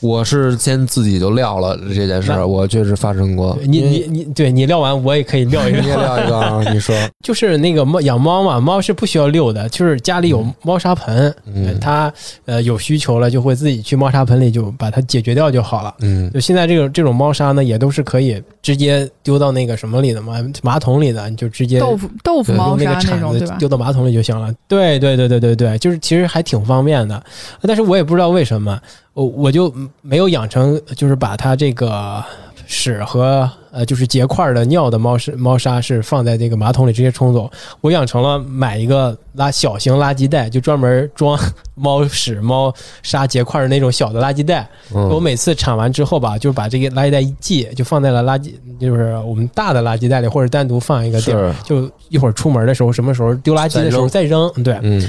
Speaker 3: 我是先自己就撂了这件事儿，我确实发生过。
Speaker 1: 你你你，对你撂完我也可以撂一
Speaker 3: 你也
Speaker 1: 个。
Speaker 3: 撂一个啊？你说，
Speaker 1: 就是那个猫养猫嘛，猫是不需要遛的，就是家里有猫砂盆，
Speaker 3: 嗯
Speaker 1: 它呃有需求了就会自己去猫砂盆里就把它解决掉就好了。
Speaker 3: 嗯
Speaker 1: 就现在这种这种猫砂呢，也都是可以直接丢到那个什么里的嘛，马桶里的，你就直接
Speaker 2: 豆腐豆腐猫砂
Speaker 1: 那个铲
Speaker 2: 那种，对吧？
Speaker 1: 子丢到马桶里就行了。对对对对对对，就是其实还挺方便的，但是我也不知道为什么，我我就没有养成，就是把它这个屎和呃就是结块的尿的猫屎猫砂是放在这个马桶里直接冲走，我养成了买一个拉小型垃圾袋，就专门装 猫屎猫砂结块的那种小的垃圾袋。我
Speaker 3: 嗯
Speaker 1: 每次铲完之后吧，就把这个垃圾袋一系，就放在了垃圾，就是我们大的垃圾袋里，或者单独放一个地儿。
Speaker 3: 是
Speaker 1: 就一会儿出门的时候，什么时候丢垃圾的时候再扔。对，
Speaker 3: 嗯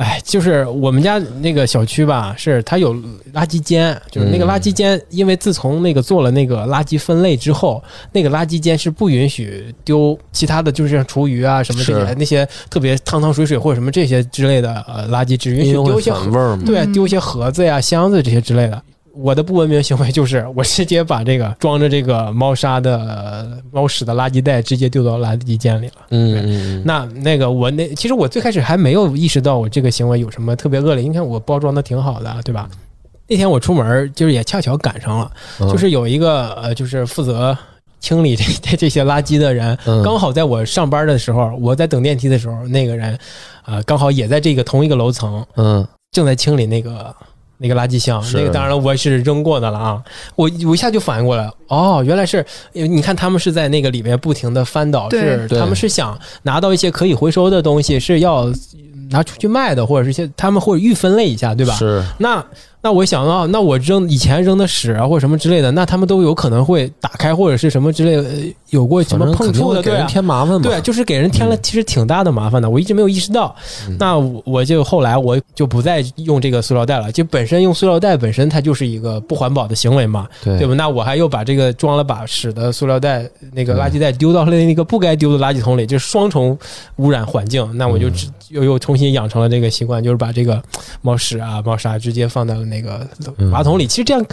Speaker 1: 哎，就是我们家那个小区吧，是它有垃圾间，就是那个垃圾间，因为自从那个做了那个垃圾分类之后，那个垃圾间是不允许丢其他的，就是像厨余啊什么这些那些特别汤汤水水或者什么这些之类的呃垃圾，只允许丢一些
Speaker 3: 盒味儿。
Speaker 1: 对丢一些盒子呀、箱子这些之类的。我的不文明行为就是，我直接把这个装着这个猫砂的呃猫屎的垃圾袋直接丢到垃圾间里了。
Speaker 3: 嗯
Speaker 1: 那那个我那其实我最开始还没有意识到我这个行为有什么特别恶劣。你看我包装的挺好的，对吧？那天我出门就是也恰巧赶上了，
Speaker 3: 嗯
Speaker 1: 就是有一个呃，就是负责清理这 这这些垃圾的人，
Speaker 3: 嗯
Speaker 1: 刚好在我上班的时候，我在等电梯的时候，那个人呃刚好也在这个同一个楼层，
Speaker 3: 嗯
Speaker 1: 正在清理那个那个垃圾箱，那个当然了，我是扔过的了啊。我我一下就反应过来，哦，原来是，因为你看他们是在那个里面不停的翻倒，
Speaker 2: 对
Speaker 1: 是他们是想拿到一些可以回收的东西，是要拿出去卖的，或者是一些他们会预分类一下，对吧？
Speaker 3: 是
Speaker 1: 那那我想到，那我扔以前扔的屎啊或者什么之类的，那他们都有可能会打开或者是什么之类的，呃有过什么碰触的，
Speaker 3: 会给人。添麻烦嘛。
Speaker 1: 对，就是给人添了其实挺大的麻烦的，我一直没有意识到。
Speaker 3: 嗯
Speaker 1: 那我我就后来我就不再用这个塑料袋了，就本身用塑料袋本身它就是一个不环保的行为嘛，
Speaker 3: 对
Speaker 1: 对吧？那我还又把这个装了把屎的塑料袋那个垃圾袋丢到了那个不该丢的垃圾桶里，就是双重污染环境。那我就只又又重新养成了这个习惯，就是把这个猫屎啊、猫砂直接放到那个
Speaker 3: 嗯
Speaker 1: 马桶里。其实这样。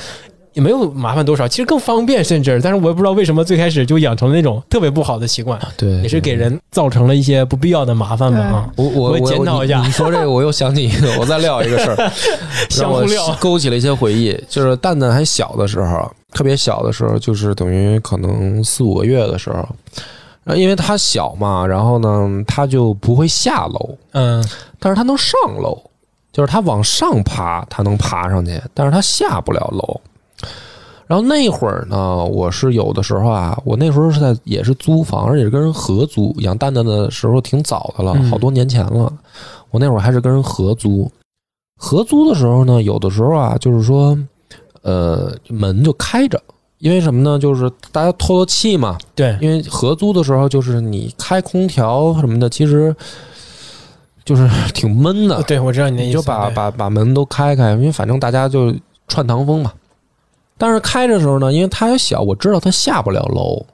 Speaker 1: 也没有麻烦多少，其实更方便，甚至，但是我也不知道为什么最开始就养成了那种特别不好的习惯，
Speaker 3: 对，
Speaker 1: 也是给人造成了一些不必要的麻烦吧啊。
Speaker 3: 我我
Speaker 1: 我检讨一下
Speaker 3: 你你说这个，我又想起一个，我再撂一个事儿，相
Speaker 1: 互撂
Speaker 3: 勾起了一些回忆。就是蛋蛋还小的时候，特别小的时候，就是等于可能四五个月的时候，因为他小嘛，然后呢，他就不会下楼，
Speaker 1: 嗯
Speaker 3: 但是他能上楼，就是他往上爬，他能爬上去，但是他下不了楼。然后那会儿呢，我是有的时候啊，我那时候是在也是租房，而且是跟人合租。养蛋蛋的时候挺早的了，
Speaker 1: 嗯
Speaker 3: 好多年前了。我那会儿还是跟人合租，合租的时候呢，有的时候啊，就是说，呃，门就开着，因为什么呢？就是大家透透气嘛。
Speaker 1: 对，
Speaker 3: 因为合租的时候，就是你开空调什么的，其实就是 挺闷的。
Speaker 1: 对，我知道你的意思。
Speaker 3: 你就把把把门都开开，因为反正大家就串堂风嘛。但是开的时候呢，因为他还小，我知道他下不了楼，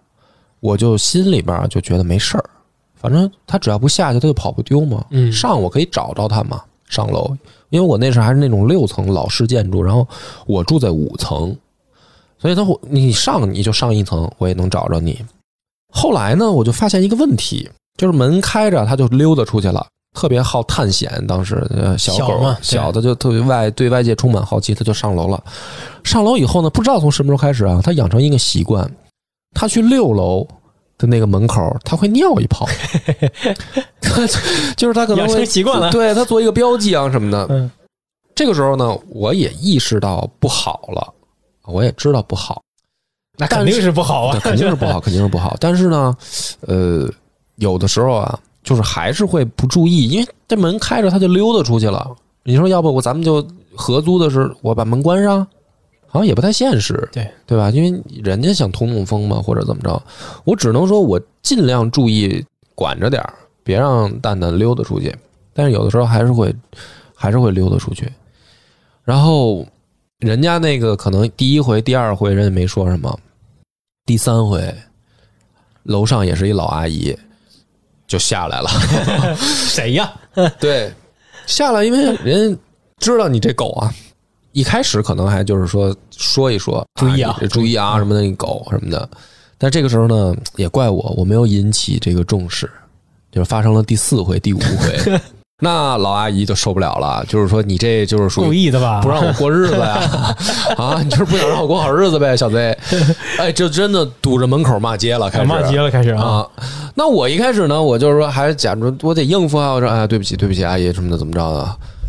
Speaker 3: 我就心里边就觉得没事儿，反正他只要不下去，他就跑不丢嘛。
Speaker 1: 嗯
Speaker 3: 上我可以找着他嘛，上楼，因为我那时候还是那种六层老式建筑，然后我住在五层，所以他会你上你就上一层，我也能找着你。后来呢，我就发现一个问题，就是门开着，他就溜达出去了。特别好探险，当时呃小狗
Speaker 1: 小嘛
Speaker 3: 小的就特别外对外界充满好奇，他就上楼了。上楼以后呢，不知道从什么时候开始啊，他养成一个习惯，他去六楼的那个门口，他会尿一泡，就是他可能
Speaker 1: 养
Speaker 3: 会
Speaker 1: 成 习惯了
Speaker 3: 对他做一个标记啊什么的。
Speaker 1: 嗯
Speaker 3: 这个时候呢，我也意识到不好了，我也知道不好，
Speaker 1: 那肯定是不好啊，
Speaker 3: 肯定是不好，肯定是不好。但是呢，呃，有的时候啊，就是还是会不注意，因为这门开着，他就溜达出去了。你说要不我咱们就合租的是我把门关上，好像也不太现实，
Speaker 1: 对
Speaker 3: 对吧？因为人家想通通风嘛，或者怎么着，我只能说我尽量注意管着点儿，别让蛋蛋溜达出去。但是有的时候还是会还是会溜达出去。然后人家那个可能第一回、第二回人家没说什么，第三回楼上也是一老阿姨就下来了。
Speaker 1: 谁呀？
Speaker 3: 对，下来，因为人知道你这狗啊，一开始可能还就是说说一说，
Speaker 1: 注意啊
Speaker 3: 你注意啊什么的，你狗什么的。但这个时候呢，也怪我，我没有引起这个重视，就是发生了第四回、第五回，那老阿姨就受不了了，就是说你这就是属于
Speaker 1: 故意的吧？
Speaker 3: 不让我过日子呀？啊，你就是不想让我过好日子呗，小 Z？哎，这真的堵着门口骂街了，开始
Speaker 1: 骂街了，开始啊！
Speaker 3: 啊。那我一开始呢，我就是说还假装我得应付啊，我说哎，对不起，对不起，阿姨什么的，怎么着的。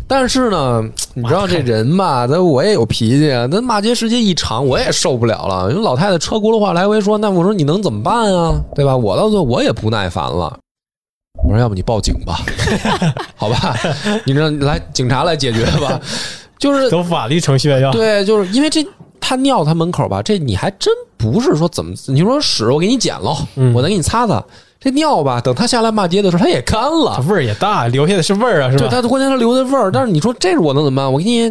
Speaker 3: 但是呢，你知道这人吧，他我也有脾气啊。那骂街时间一长，我也受不了了。因为老太太车轱辘话来回说，那我说你能怎么办啊？对吧？我到最后我也不耐烦了。我说要不你报警吧，好吧？你让来警察来解决吧。就是
Speaker 1: 走法律程序要
Speaker 3: 对，就是因为这他尿他门口吧，这你还真不是说怎么，你说屎我给你捡喽，
Speaker 1: 嗯
Speaker 3: 我再给你擦擦。这尿吧，等他下来骂街的时候，他也干
Speaker 1: 它
Speaker 3: 了。
Speaker 1: 味儿也大，留下的是味儿啊，是
Speaker 3: 对，
Speaker 1: 吧？
Speaker 3: 他关键他留的味儿。但是你说这是我能怎么办？我给你，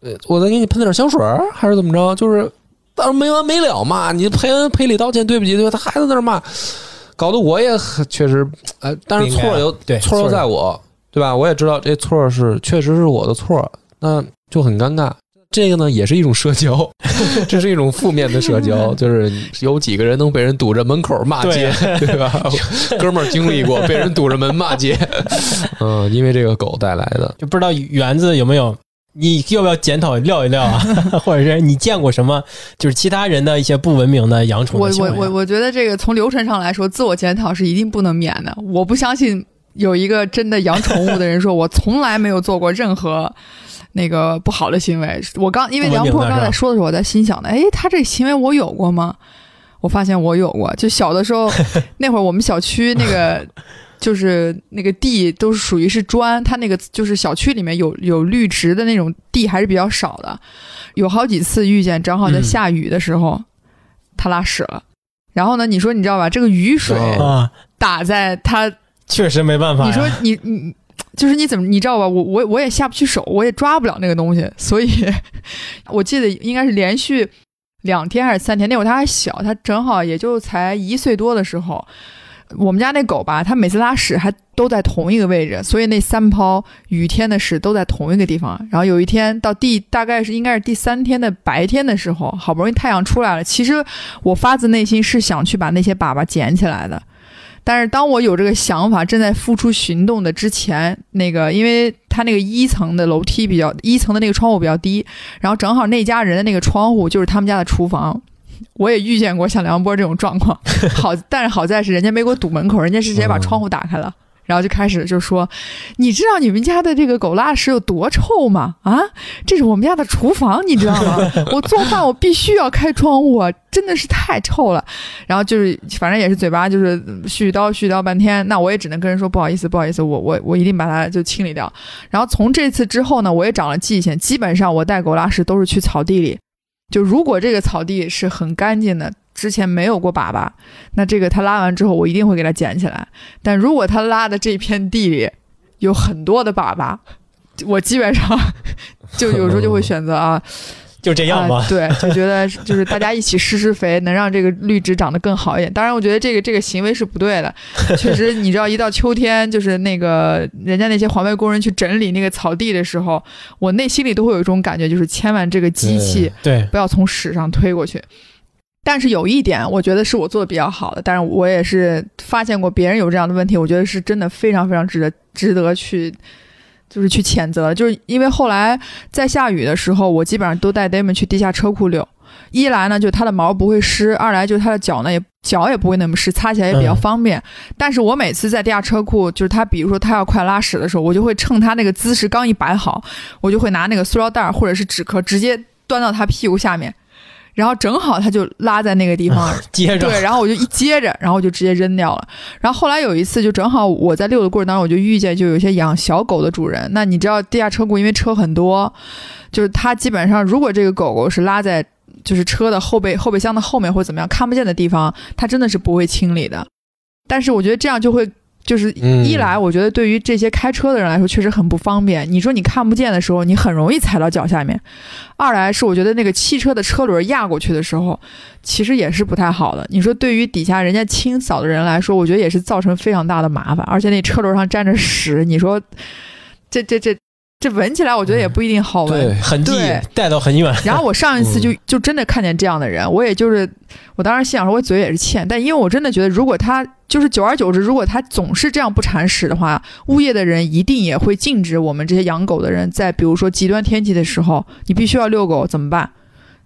Speaker 3: 呃，我再给你喷点香水儿，还是怎么着？就是，但是没完没了嘛，你赔恩赔礼道歉，对不起，对吧？他还在那儿骂，搞得我也很确实，呃，但是错儿又
Speaker 1: 对
Speaker 3: 错儿又在我，对吧？我也知道这错是确实是我的错，那就很尴尬。这个呢，也是一种社交，这是一种负面的社交，就是有几个人能被人堵着门口骂街，对吧？哥们儿经历过被人堵着门骂街，嗯，因为这个狗带来的。
Speaker 1: 就不知道园子有没有，你要不要检讨撂一撂啊？或者是你见过什么，就是其他人的一些不文明的养宠
Speaker 2: 我？我我我觉得这个从流程上来说，自我检讨是一定不能免的。我不相信有一个真的养宠物的人说，我从来没有做过任何那个不好的行为。我刚因为梁波刚才说的时候，我在心想的，哎，他这行为我有过吗？我发现我有过，就小的时候，那会儿我们小区那个就是那个地都是属于是砖，它那个就是小区里面有有绿植的那种地还是比较少的，有好几次遇见，正好在
Speaker 1: 嗯
Speaker 2: 下雨的时候，他拉屎了。然后呢，你说你知道吧？这个雨水打在他
Speaker 1: 确实没办法。
Speaker 2: 你说你你就是你怎么你知道吧？我我我也下不去手，我也抓不了那个东西，所以 我记得应该是连续两天还是三天，那会儿他还小，他正好也就才一岁多的时候。我们家那狗吧，它每次拉屎还都在同一个位置，所以那三泡雨天的屎都在同一个地方。然后有一天到第大概是应该是第三天的白天的时候，好不容易太阳出来了，其实我发自内心是想去把那些粑粑捡起来的。但是当我有这个想法，正在付出行动的之前，那个因为它那个一层的楼梯比较，一层的那个窗户比较低，然后正好那家人的那个窗户就是他们家的厨房。我也遇见过像梁波这种状况，好，但是好在是人家没给我堵门口，人家是直接把窗户打开了。然后就开始就说，你知道你们家的这个狗拉屎有多臭吗？啊，这是我们家的厨房，你知道吗？我做饭我必须要开窗户，啊，真的是太臭了。然后就是反正也是嘴巴就是絮絮叨絮叨半天，那我也只能跟人说不好意思，不好意思，我我我一定把它就清理掉。然后从这次之后呢，我也长了记性，基本上我带狗拉屎都是去草地里，就如果这个草地是很干净的。之前没有过粑粑，那这个他拉完之后，我一定会给他捡起来。但如果他拉的这片地里有很多的粑粑，我基本上就有时候就会选择啊，
Speaker 1: 就这样吧
Speaker 2: 啊。对，就觉得就是大家一起施施肥，能让这个绿植长得更好一点。当然，我觉得这个这个行为是不对的。确实，你知道，一到秋天，就是那个人家那些环卫工人去整理那个草地的时候，我内心里都会有一种感觉，就是千万这个机器
Speaker 1: 对，
Speaker 2: 不要从屎上推过去。但是有一点，我觉得是我做的比较好的，但是我也是发现过别人有这样的问题，我觉得是真的非常非常值得值得去，就是去谴责。就是因为后来在下雨的时候，我基本上都带 Damon 去地下车库遛。一来呢，就它的毛不会湿；二来就是它的脚呢也脚也不会那么湿，擦起来也比较方便。但是我每次在地下车库，就是它比如说它要快拉屎的时候，我就会趁它那个姿势刚一摆好，我就会拿那个塑料袋或者是纸壳直接端到它屁股下面。然后正好它就拉在那个地方，
Speaker 1: 接着
Speaker 2: 对，然后我就一接着，然后我就直接扔掉了。然后后来有一次，就正好我在遛的过程当中，我就遇见就有一些养小狗的主人。那你知道地下车库因为车很多，就是它基本上如果这个狗狗是拉在就是车的后备后备箱的后面或者怎么样看不见的地方，它真的是不会清理的。但是我觉得这样就会。就是
Speaker 3: 嗯
Speaker 2: 一来，我觉得对于这些开车的人来说确实很不方便。你说你看不见的时候，你很容易踩到脚下面；二来是我觉得那个汽车的车轮压过去的时候，其实也是不太好的。你说对于底下人家清扫的人来说，我觉得也是造成非常大的麻烦，而且那车轮上沾着屎，你说这这这这闻起来，我觉得也不一定好闻。
Speaker 3: 对，
Speaker 1: 痕迹
Speaker 2: 对
Speaker 1: 带到很远。
Speaker 2: 然后我上一次
Speaker 3: 嗯
Speaker 2: 就就真的看见这样的人，我也就是我当时心想说，我嘴也是欠，但因为我真的觉得，如果他就是久而久之，如果他总是这样不铲屎的话，物业的人一定也会禁止我们这些养狗的人，在比如说极端天气的时候，你必须要遛狗怎么办？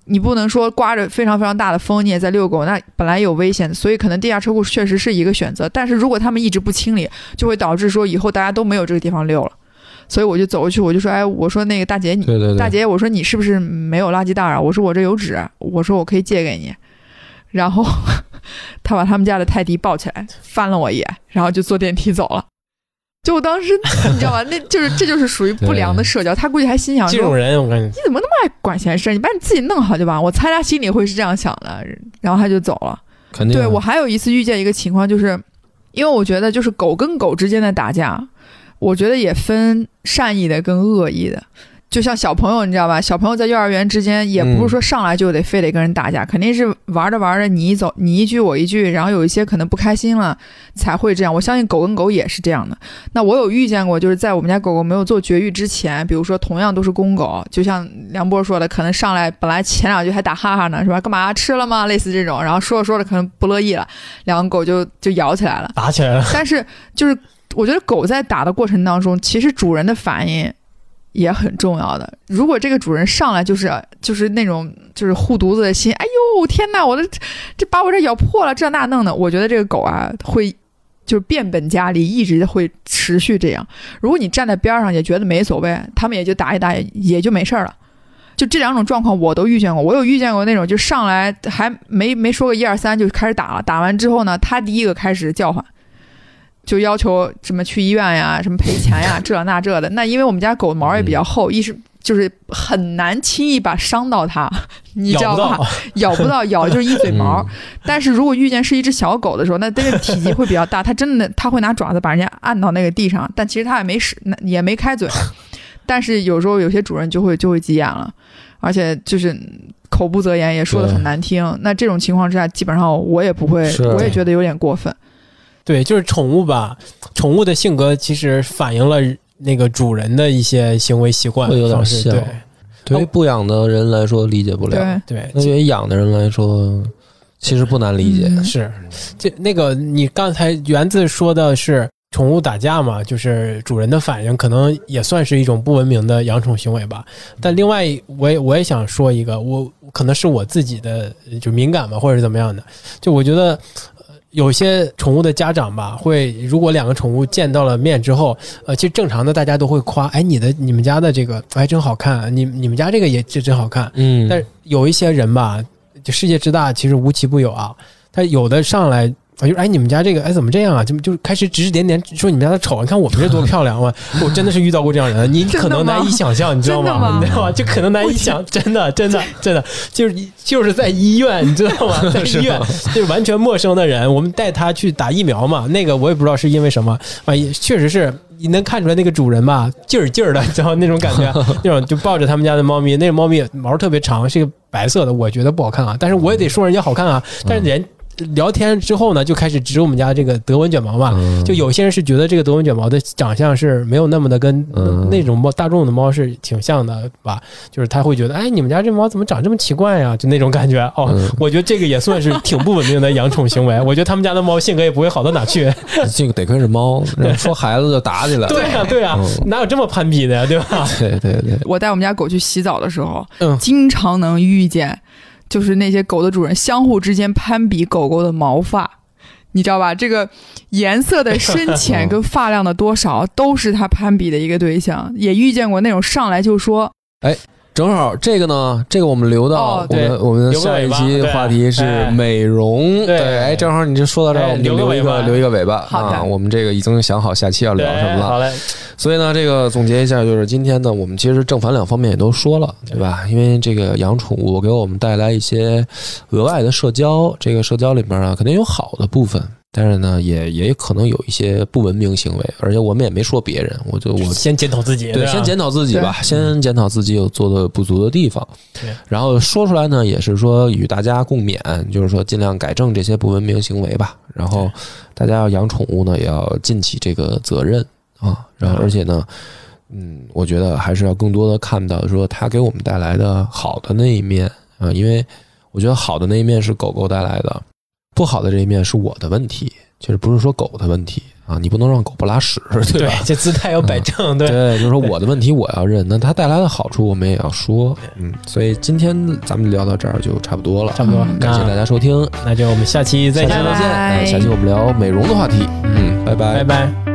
Speaker 2: 你不能说刮着非常非常大的风，你也在遛狗，那本来有危险，所以可能地下车库确实是一个选择。但是如果他们一直不清理，就会导致说以后大家都没有这个地方遛了。所以我就走过去，我就说，哎，我说那个大姐，你
Speaker 3: 对对对，
Speaker 2: 大姐，我说你是不是没有垃圾袋啊？我说我这有纸，我说我可以借给你。然后 他把他们家的泰迪抱起来，翻了我一眼，然后就坐电梯走了。就我当时，你知道吧？那就是这就是属于不良的社交。他估计还心想说
Speaker 1: 这种人，我感觉
Speaker 2: 你怎么那么爱管闲事？你把你自己弄好就完。我猜他心里会是这样想的，然后他就走了。
Speaker 3: 肯定啊
Speaker 2: 对我还有一次遇见一个情况，就是因为我觉得就是狗跟狗之间的打架，我觉得也分善意的跟恶意的。就像小朋友，你知道吧？小朋友在幼儿园之间也不是说上来就得非得跟人打架，肯定是玩着玩着你一走你一句我一句，然后有一些可能不开心了才会这样。我相信狗跟狗也是这样的。那我有遇见过，就是在我们家狗狗没有做绝育之前，比如说同样都是公狗，就像梁波说的，可能上来本来前两句还打哈哈呢，是吧？干嘛吃了吗？类似这种，然后说着说着可能不乐意了，两个狗就就咬起来了。
Speaker 1: 打起来了。
Speaker 2: 但是就是我觉得狗在打的过程当中，其实主人的反应也很重要的。如果这个主人上来就是就是那种就是护犊子的心，哎呦天哪，我的这把我这咬破了，这那弄的，我觉得这个狗啊会。就是变本加厉，一直会持续这样。如果你站在边上也觉得没所谓，他们也就打一打，也就没事儿了。就这两种状况我都遇见过，我有遇见过那种就上来还没没说个一二三就开始打了，打完之后呢，他第一个开始叫唤，就要求什么去医院呀，什么赔钱呀，这那这的。那因为我们家狗毛也比较厚，一是就是很难轻易把伤到它，你知道吧？咬不到，咬 就是一嘴毛。但是如果遇见是一只小狗的时候，那这个体积会比较大，它真的它会拿爪子把人家按到那个地上，但其实它也没使，也没开嘴。但是有时候有些主人就会就会急眼了，而且就是口不择言，也说的很难听。那这种情况之下，基本上我也不会，我也觉得有点过分。
Speaker 1: 对，就是宠物吧，宠物的性格其实反映了那个主人的一些行为习惯，
Speaker 3: 会有点像。
Speaker 1: 对，
Speaker 3: 对于不养的人来说理解不了，
Speaker 1: 对，
Speaker 3: 那对于养的人来说，其实不难理解。
Speaker 1: 是，这那个你刚才园子说的是。宠物打架嘛，就是主人的反应，可能也算是一种不文明的养宠行为吧。但另外，我也我也想说一个，我可能是我自己的就敏感吧，或者是怎么样的。就我觉得，有些宠物的家长吧，会如果两个宠物见到了面之后，呃，其实正常的大家都会夸，哎，你的你们家的这个哎真好看，你你们家这个也这真好看。
Speaker 3: 嗯。
Speaker 1: 但有一些人吧，就世界之大，其实无奇不有啊。他有的上来。我就哎，你们家这个哎怎么这样啊？就就开始指指点点，说你们家的丑。你看我们这多 漂亮啊！我真的是遇到过这样人，你可能难以想象，你知道吗？你知道吗？就可能难以想，真的，真的，真的，就是就是在医院，你知道吗？在医院，就是完全陌生的人，我们带他去打疫苗嘛。那个我也不知道是因为什么啊，也确实是你能看出来那个主人吧，劲儿劲儿的，你知道那种感觉，那种就抱着他们家的猫咪，那个猫咪毛特别长，是一个白色的，我觉得不好看啊。但是我也得说人家好看啊，但是人。聊天之后呢，就开始指我们家这个德文卷毛嘛。就有些人是觉得这个德文卷毛的长相是没有那么的跟那种猫大众的猫是挺像的吧？就是他会觉得，哎，你们家这猫怎么长这么奇怪呀？就那种感觉。哦，我觉得这个也算是挺不文明的养宠行为。我觉得他们家的猫性格也不会好到哪去。
Speaker 3: 这个得亏是猫，说孩子就打起来了。
Speaker 1: 对呀，对呀，哪有这么攀比的呀？对吧？
Speaker 3: 对对对。
Speaker 2: 我带我们家狗去洗澡的时候，经常能遇见。就是那些狗的主人相互之间攀比狗狗的毛发，你知道吧？这个颜色的深浅 跟发量的多少，都是他攀比的一个对象。也遇见过那种上来就说，
Speaker 3: 哎。正好这个呢，这个我们留到我们我们下一期话题是美容。
Speaker 1: 对，
Speaker 3: 哎，正好你就说到这儿，我们就留一个留一个尾巴啊。我们这个已经想好下期要聊什么了。
Speaker 1: 好嘞。
Speaker 3: 所以呢，这个总结一下，就是今天呢，我们其实正反两方面也都说了，对吧？因为这个养宠物给我们带来一些额外的社交，这个社交里面啊，肯定有好的部分。但是呢，也也可能有一些不文明行为，而且我们也没说别人，我就我
Speaker 1: 先检讨自己，
Speaker 3: 对，先检讨自己吧，先检讨自己有做的不足的地方，然后说出来呢，也是说与大家共勉，就是说尽量改正这些不文明行为吧。然后大家要养宠物呢，也要尽起这个责任啊。然后而且呢，嗯，我觉得还是要更多的看到说它给我们带来的好的那一面啊，因为我觉得好的那一面是狗狗带来的。不好的这一面是我的问题，就是不是说狗的问题啊，你不能让狗不拉屎，对吧？
Speaker 1: 这姿态要摆正，对，对
Speaker 3: 就是说我的问题我要认，那它带来的好处我们也要说，嗯，所以今天咱们聊到这儿就差不多了，
Speaker 1: 差不多，
Speaker 3: 感谢大家收听，
Speaker 1: 那就我们下期再见，
Speaker 3: 再见，下期我们聊美容的话题，嗯，拜拜，
Speaker 1: 拜拜。